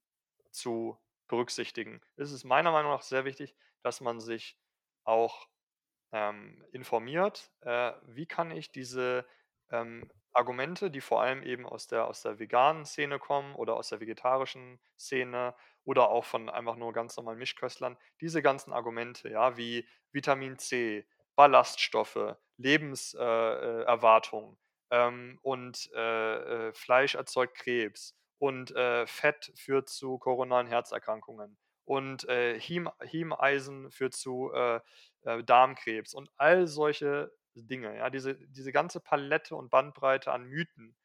zu berücksichtigen, ist es meiner Meinung nach sehr wichtig, dass man sich auch ähm, informiert, äh, wie kann ich diese ähm, Argumente, die vor allem eben aus der, aus der veganen Szene kommen oder aus der vegetarischen Szene oder auch von einfach nur ganz normalen Mischköstlern, diese ganzen Argumente, ja, wie Vitamin C, Ballaststoffe, Lebenserwartung. Äh, äh, ähm, und äh, äh, Fleisch erzeugt Krebs und äh, Fett führt zu koronaren Herzerkrankungen und äh, Hiemeisen führt zu Darmkrebs und all solche Dinge, ja, diese, diese ganze Palette und Bandbreite an Mythen,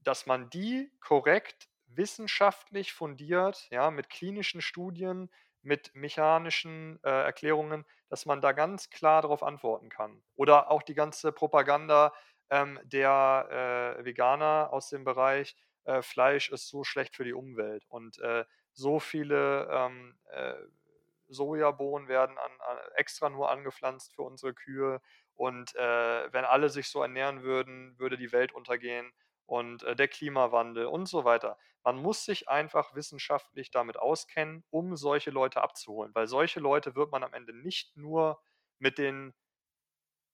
dass man die korrekt wissenschaftlich fundiert, ja, mit klinischen Studien, mit mechanischen äh, Erklärungen, dass man da ganz klar darauf antworten kann. Oder auch die ganze Propaganda ähm, der äh, Veganer aus dem Bereich, äh, Fleisch ist so schlecht für die Umwelt und äh, so viele ähm, äh, Sojabohnen werden an, an, extra nur angepflanzt für unsere Kühe und äh, wenn alle sich so ernähren würden, würde die Welt untergehen und äh, der Klimawandel und so weiter. Man muss sich einfach wissenschaftlich damit auskennen, um solche Leute abzuholen, weil solche Leute wird man am Ende nicht nur mit den,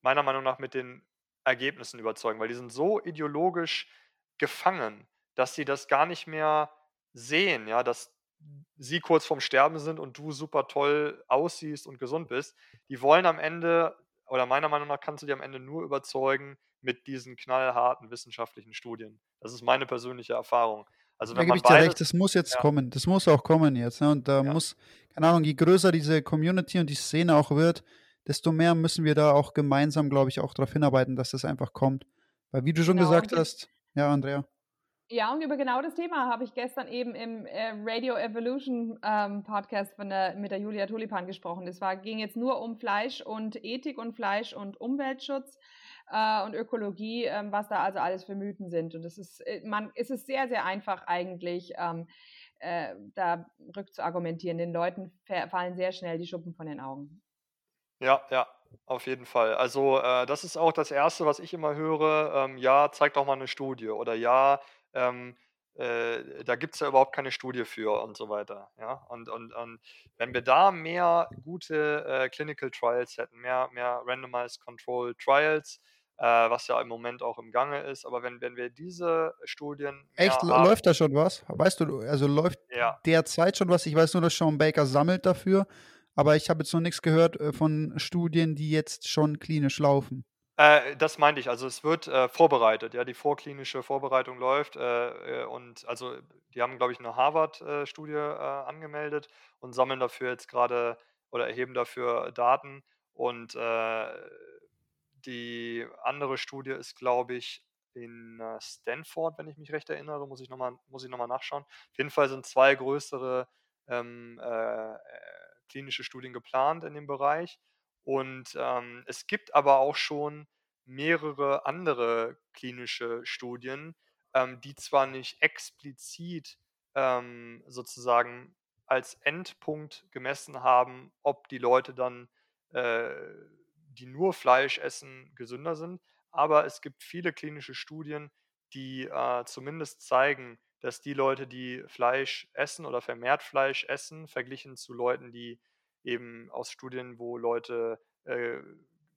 meiner Meinung nach, mit den Ergebnissen überzeugen, weil die sind so ideologisch gefangen, dass sie das gar nicht mehr sehen, ja, dass sie kurz vorm Sterben sind und du super toll aussiehst und gesund bist. Die wollen am Ende oder meiner Meinung nach kannst du dir am Ende nur überzeugen mit diesen knallharten wissenschaftlichen Studien. Das ist meine persönliche Erfahrung. Also wenn da gebe ich dir recht, das muss jetzt ja. kommen. Das muss auch kommen jetzt. Ne? Und da ja. muss, keine Ahnung, je größer diese Community und die Szene auch wird, desto mehr müssen wir da auch gemeinsam, glaube ich, auch darauf hinarbeiten, dass das einfach kommt. Weil wie du schon genau, gesagt hast, ja, Andrea. Ja, und über genau das Thema habe ich gestern eben im äh, Radio Evolution ähm, Podcast von der, mit der Julia Tulipan gesprochen. Es war, ging jetzt nur um Fleisch und Ethik und Fleisch und Umweltschutz äh, und Ökologie, ähm, was da also alles für Mythen sind. Und es ist, äh, man, es ist sehr, sehr einfach eigentlich, ähm, äh, da rückzuargumentieren. Den Leuten fallen sehr schnell die Schuppen von den Augen. Ja, ja, auf jeden Fall. Also äh, das ist auch das Erste, was ich immer höre. Ähm, ja, zeig doch mal eine Studie oder ja, ähm, äh, da gibt es ja überhaupt keine Studie für und so weiter. Ja? Und, und, und wenn wir da mehr gute äh, Clinical Trials hätten, mehr, mehr Randomized Control Trials, was ja im Moment auch im Gange ist. Aber wenn, wenn wir diese Studien. Echt? haben, läuft da schon was? Weißt du, also läuft ja. derzeit schon was? Ich weiß nur, dass Sean Baker sammelt dafür, aber ich habe jetzt noch nichts gehört äh, von Studien, die jetzt schon klinisch laufen. Äh, das meinte ich. Also es wird äh, vorbereitet. Ja, die vorklinische Vorbereitung läuft äh, äh und also die haben, glaube ich, eine Harvard-Studie äh, angemeldet und sammeln dafür jetzt gerade oder erheben dafür Daten und die andere Studie ist, glaube ich, in Stanford, wenn ich mich recht erinnere, muss ich nochmal noch nachschauen. Auf jeden Fall sind zwei größere ähm, äh, klinische Studien geplant in dem Bereich. Und ähm, es gibt aber auch schon mehrere andere klinische Studien, ähm, die zwar nicht explizit ähm, sozusagen als Endpunkt gemessen haben, ob die Leute dann, äh, die nur Fleisch essen, gesünder sind, aber es gibt viele klinische Studien, die äh, zumindest zeigen, dass die Leute, die Fleisch essen oder vermehrt Fleisch essen, verglichen zu Leuten, die eben aus Studien, wo Leute äh,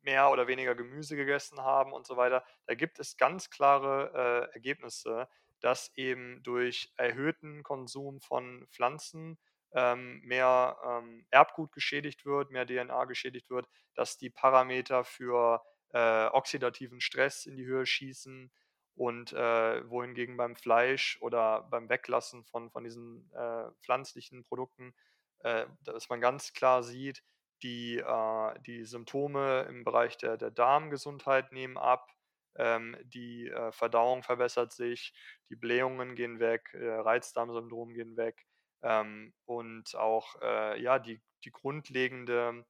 mehr oder weniger Gemüse gegessen haben und so weiter, da gibt es ganz klare äh, Ergebnisse, dass eben durch erhöhten Konsum von Pflanzen ähm, mehr ähm, Erbgut geschädigt wird, mehr DNA geschädigt wird, dass die Parameter für äh, oxidativen Stress in die Höhe schießen und äh, wohingegen beim Fleisch oder beim Weglassen von, von diesen äh, pflanzlichen Produkten, äh, dass man ganz klar sieht, die, äh, die Symptome im Bereich der, der Darmgesundheit nehmen ab, ähm, die äh, Verdauung verbessert sich, die Blähungen gehen weg, Reizdarmsyndrom gehen weg ähm, und auch äh, ja, die, die grundlegende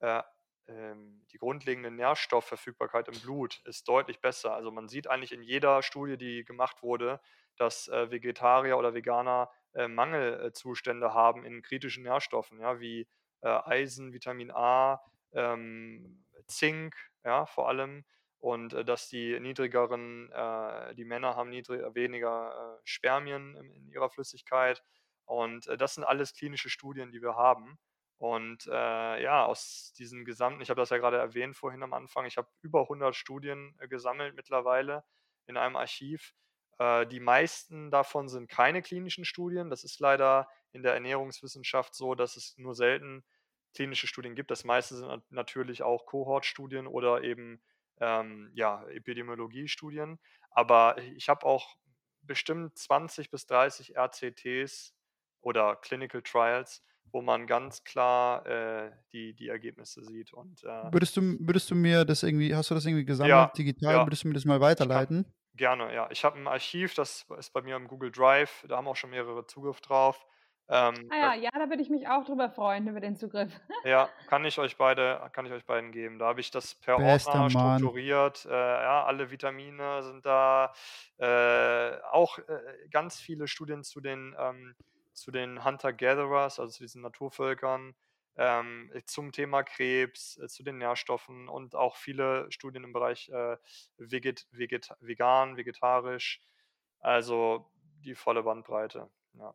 äh, ähm, die grundlegende Nährstoffverfügbarkeit im Blut ist deutlich besser. Also man sieht eigentlich in jeder Studie, die gemacht wurde, dass äh, Vegetarier oder Veganer äh, Mangelzustände haben in kritischen Nährstoffen, ja, wie äh, Eisen, Vitamin A, ähm, Zink, ja, vor allem. Und äh, dass die niedrigeren, äh, die Männer haben niedrig, weniger äh, Spermien in, in, ihrer Flüssigkeit. Und äh, das sind alles klinische Studien, die wir haben. Und äh, ja, aus diesen gesamten, ich habe das ja gerade erwähnt vorhin am Anfang, ich habe über 100 Studien äh, gesammelt mittlerweile in einem Archiv. Äh, die meisten davon sind keine klinischen Studien. Das ist leider in der Ernährungswissenschaft so, dass es nur selten klinische Studien gibt. Das meiste sind natürlich auch Kohortstudien oder eben ähm, ja, Epidemiologiestudien. Aber ich habe auch bestimmt 20 bis 30 RCTs oder Clinical Trials wo man ganz klar äh, die, die Ergebnisse sieht. Und, äh, würdest, du, würdest du mir das irgendwie, hast du das irgendwie gesammelt, ja, digital, ja. würdest du mir das mal weiterleiten? Kann, gerne, ja. Ich habe ein Archiv, das ist bei mir im Google Drive, da haben auch schon mehrere Zugriff drauf. Ähm, ah ja, ja, da würde ich mich auch drüber freuen, über den Zugriff. ja, kann ich euch beide, kann ich euch beiden geben. Da habe ich das per Bester Ordner strukturiert. Äh, ja, alle Vitamine sind da. Äh, auch äh, ganz viele Studien zu den ähm, zu den Hunter-Gatherers, also zu diesen Naturvölkern, ähm, zum Thema Krebs, äh, zu den Nährstoffen und auch viele Studien im Bereich äh, veget, veget, vegan, vegetarisch, also die volle Bandbreite. Ja.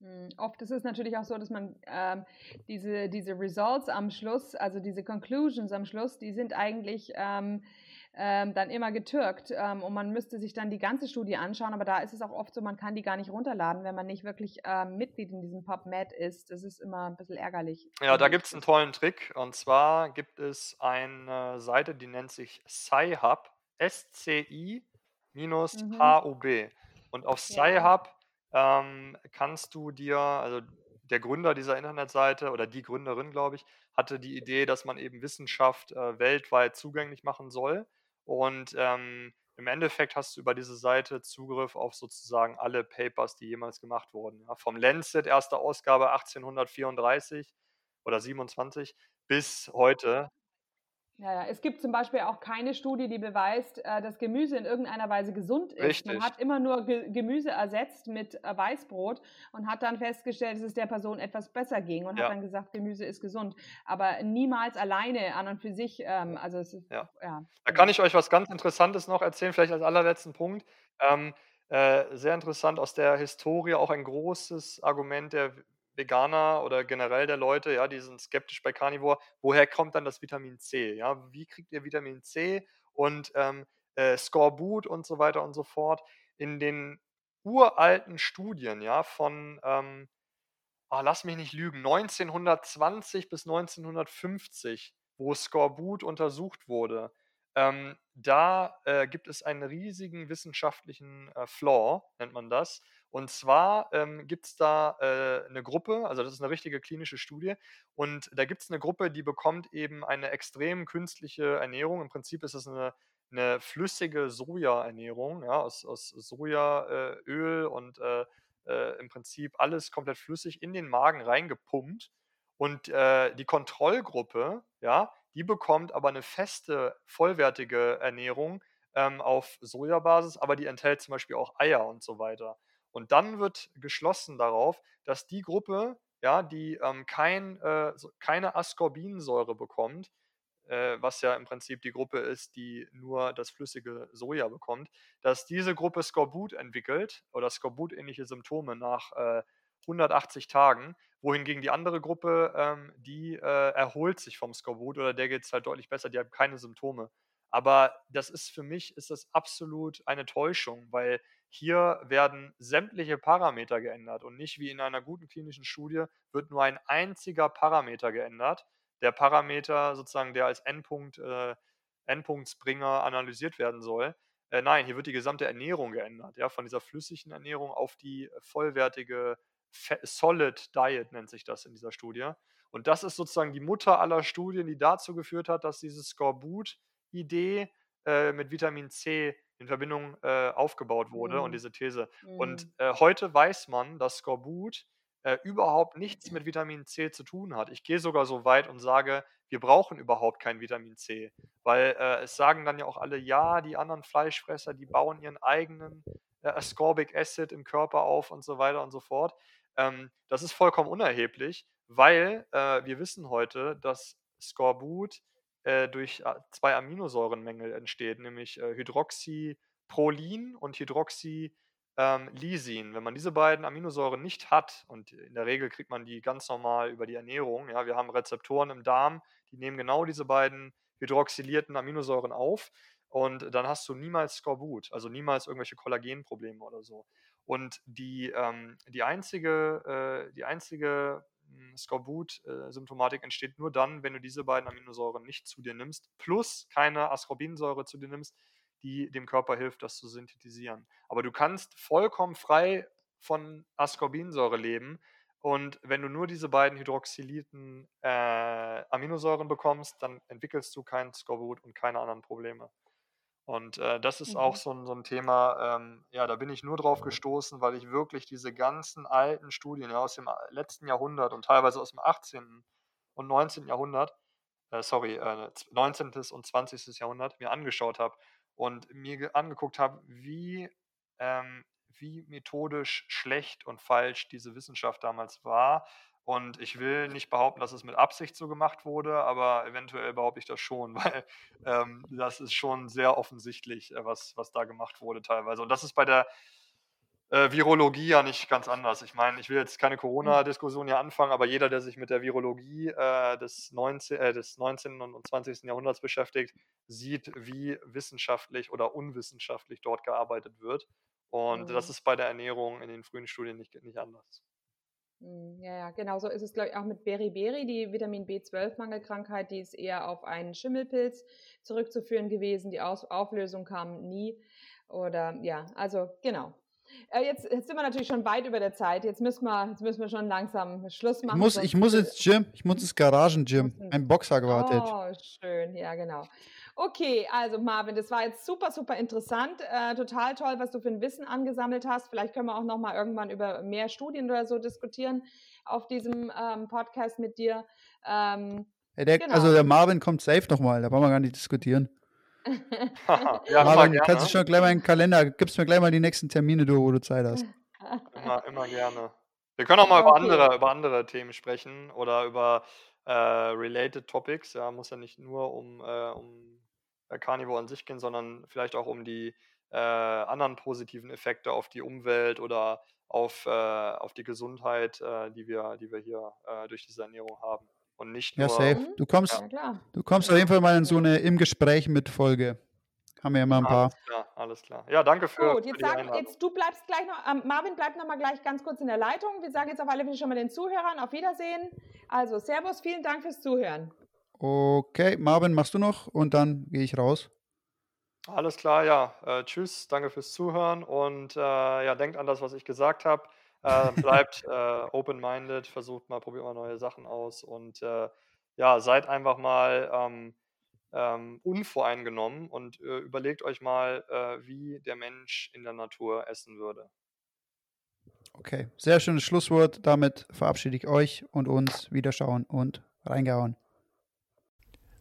Hm, oft ist es natürlich auch so, dass man ähm, diese, diese Results am Schluss, also diese Conclusions am Schluss, die sind eigentlich ähm, ähm, dann immer getürkt ähm, und man müsste sich dann die ganze Studie anschauen, aber da ist es auch oft so, man kann die gar nicht runterladen, wenn man nicht wirklich ähm, Mitglied in diesem PubMed ist. Das ist immer ein bisschen ärgerlich. Ja, da gibt es einen tollen Trick und zwar gibt es eine Seite, die nennt sich SciHub, S-C-I-H-U-B. Mhm. Und auf SciHub ja. ähm, kannst du dir, also der Gründer dieser Internetseite oder die Gründerin, glaube ich, hatte die Idee, dass man eben Wissenschaft äh, weltweit zugänglich machen soll. Und ähm, im Endeffekt hast du über diese Seite Zugriff auf sozusagen alle Papers, die jemals gemacht wurden. Ja, vom Lancet, erste Ausgabe 1834 oder 27 bis heute. Ja, ja, es gibt zum Beispiel auch keine Studie, die beweist, äh, dass Gemüse in irgendeiner Weise gesund ist. Richtig. Man hat immer nur Ge Gemüse ersetzt mit äh, Weißbrot und hat dann festgestellt, dass es der Person etwas besser ging und ja. hat dann gesagt, Gemüse ist gesund. Aber niemals alleine an und für sich. Ähm, also es ist, ja. ja. Da kann ich euch was ganz Interessantes noch erzählen, vielleicht als allerletzten Punkt. Ähm, äh, sehr interessant aus der Historie, auch ein großes Argument der Veganer oder generell der Leute, ja, die sind skeptisch bei Carnivore, woher kommt dann das Vitamin C? Ja, wie kriegt ihr Vitamin C, und ähm, äh, Skorbut und so weiter und so fort. In den uralten Studien, ja, von, ähm, ah, lass mich nicht lügen, 1920 bis 1950, wo Skorbut untersucht wurde, ähm, da äh, gibt es einen riesigen wissenschaftlichen äh, Flaw, nennt man das. Und zwar ähm, gibt es da äh, eine Gruppe, also das ist eine richtige klinische Studie, und da gibt es eine Gruppe, die bekommt eben eine extrem künstliche Ernährung. Im Prinzip ist es eine, eine flüssige Sojaernährung, ja, aus, aus Sojaöl und äh, äh, im Prinzip alles komplett flüssig in den Magen reingepumpt. Und äh, die Kontrollgruppe, ja, die bekommt aber eine feste, vollwertige Ernährung ähm, auf Sojabasis, aber die enthält zum Beispiel auch Eier und so weiter. Und dann wird geschlossen darauf, dass die Gruppe, ja, die ähm, kein, äh, keine Ascorbinsäure bekommt, äh, was ja im Prinzip die Gruppe ist, die nur das flüssige Soja bekommt, dass diese Gruppe Skorbut entwickelt oder Skorbut-ähnliche Symptome nach äh, 180 Tagen, wohingegen die andere Gruppe, ähm, die äh, erholt sich vom Skorbut oder der geht es halt deutlich besser, die haben keine Symptome. Aber das ist für mich ist das absolut eine Täuschung, weil hier werden sämtliche Parameter geändert und nicht wie in einer guten klinischen Studie wird nur ein einziger Parameter geändert. Der Parameter sozusagen, der als Endpunkt, äh, Endpunktsbringer analysiert werden soll. Äh, nein, hier wird die gesamte Ernährung geändert, ja, von dieser flüssigen Ernährung auf die vollwertige Solid Diet nennt sich das in dieser Studie. Und das ist sozusagen die Mutter aller Studien, die dazu geführt hat, dass diese Skorbut-Idee äh, mit Vitamin C in Verbindung äh, aufgebaut wurde mhm. und diese These. Mhm. Und äh, heute weiß man, dass Skorbut äh, überhaupt nichts mit Vitamin C zu tun hat. Ich gehe sogar so weit und sage, wir brauchen überhaupt kein Vitamin C, weil äh, es sagen dann ja auch alle, ja, die anderen Fleischfresser, die bauen ihren eigenen äh, Ascorbic Acid im Körper auf und so weiter und so fort. Ähm, das ist vollkommen unerheblich, weil äh, wir wissen heute, dass Skorbut äh, durch äh, zwei Aminosäurenmängel entsteht, nämlich äh, Hydroxyprolin und Hydroxylysin. Ähm, Wenn man diese beiden Aminosäuren nicht hat, und in der Regel kriegt man die ganz normal über die Ernährung, ja, wir haben Rezeptoren im Darm, die nehmen genau diese beiden hydroxylierten Aminosäuren auf und dann hast du niemals Skorbut, also niemals irgendwelche Kollagenprobleme oder so. Und die, ähm, die einzige, äh, die einzige Skorbut-Symptomatik entsteht nur dann, wenn du diese beiden Aminosäuren nicht zu dir nimmst, plus keine Ascorbinsäure zu dir nimmst, die dem Körper hilft, das zu synthetisieren. Aber du kannst vollkommen frei von Ascorbinsäure leben. Und wenn du nur diese beiden hydroxylierten äh, Aminosäuren bekommst, dann entwickelst du kein Skorbut und keine anderen Probleme. Und äh, das ist mhm. auch so ein, so ein Thema, ähm, ja, da bin ich nur drauf gestoßen, weil ich wirklich diese ganzen alten Studien ja, aus dem letzten Jahrhundert und teilweise aus dem 18. und 19. Jahrhundert, äh, sorry, äh, 19. und 20. Jahrhundert mir angeschaut habe und mir angeguckt habe, wie, ähm, wie methodisch schlecht und falsch diese Wissenschaft damals war und ich will nicht behaupten, dass es mit Absicht so gemacht wurde, aber eventuell behaupte ich das schon, [LAUGHS] weil ähm, das ist schon sehr offensichtlich, äh, was, was da gemacht wurde teilweise. Und das ist bei der äh, Virologie ja nicht ganz anders. Ich meine, ich will jetzt keine hm. Corona-Diskussion hier anfangen, aber jeder, der sich mit der Virologie äh, des, 19, äh, des 19. und 20. Jahrhunderts beschäftigt, sieht, wie wissenschaftlich oder unwissenschaftlich dort gearbeitet wird. Und mhm. das ist bei der Ernährung in den frühen Studien nicht, nicht anders. Hm, ja, ja, genau so ist es, glaube ich, auch mit Beriberi, die Vitamin B12-Mangelkrankheit, die ist eher auf einen Schimmelpilz zurückzuführen gewesen. Die Aus Auflösung kam nie. Oder ja, also genau. Äh, jetzt, jetzt, sind wir natürlich schon weit über der Zeit. Jetzt müssen wir, jetzt müssen wir schon langsam Schluss machen. Ich muss, ich muss ins Gym. Ich muss ins Garagen-Gym. Ein Boxer gewartet. Oh, schön. Ja, genau. Okay, also Marvin, das war jetzt super, super interessant. Äh, total toll, was du für ein Wissen angesammelt hast. Vielleicht können wir auch noch mal irgendwann über mehr Studien oder so diskutieren auf diesem ähm, Podcast mit dir. Ähm, hey, der, genau. Also der Marvin kommt safe noch mal. Da wollen wir gar nicht diskutieren. [LAUGHS] ja, Marvin, kannst du schon gleich mal einen Kalender, gibst mir gleich mal die nächsten Termine durch, wo du Zeit hast. Immer, immer gerne. Wir können auch mal okay. über, andere, über andere Themen sprechen oder über äh, related Topics. Ja, muss ja nicht nur um, äh, um Carnivore an sich gehen, sondern vielleicht auch um die äh, anderen positiven Effekte auf die Umwelt oder auf, äh, auf die Gesundheit, äh, die, wir, die wir hier äh, durch diese Ernährung haben. Und nicht ja, nur. Safe. Du kommst, ja. du kommst auf jeden Fall mal in so eine im Gespräch mit Folge. haben wir immer ein paar. Alles klar, alles klar. Ja, danke für, Gut, für jetzt die sagen, jetzt du bleibst gleich noch, ähm, Marvin bleibt noch mal gleich ganz kurz in der Leitung. Wir sagen jetzt auf alle Fälle schon mal den Zuhörern auf Wiedersehen. Also Servus, vielen Dank fürs Zuhören. Okay, Marvin, machst du noch und dann gehe ich raus. Alles klar, ja. Äh, tschüss, danke fürs Zuhören und äh, ja, denkt an das, was ich gesagt habe. Äh, [LAUGHS] bleibt äh, open-minded, versucht mal, probiert mal neue Sachen aus und äh, ja, seid einfach mal ähm, ähm, unvoreingenommen und äh, überlegt euch mal, wie der Mensch in der Natur essen würde. Okay, sehr schönes Schlusswort. Damit verabschiede ich euch und uns. Wiederschauen und reingehauen.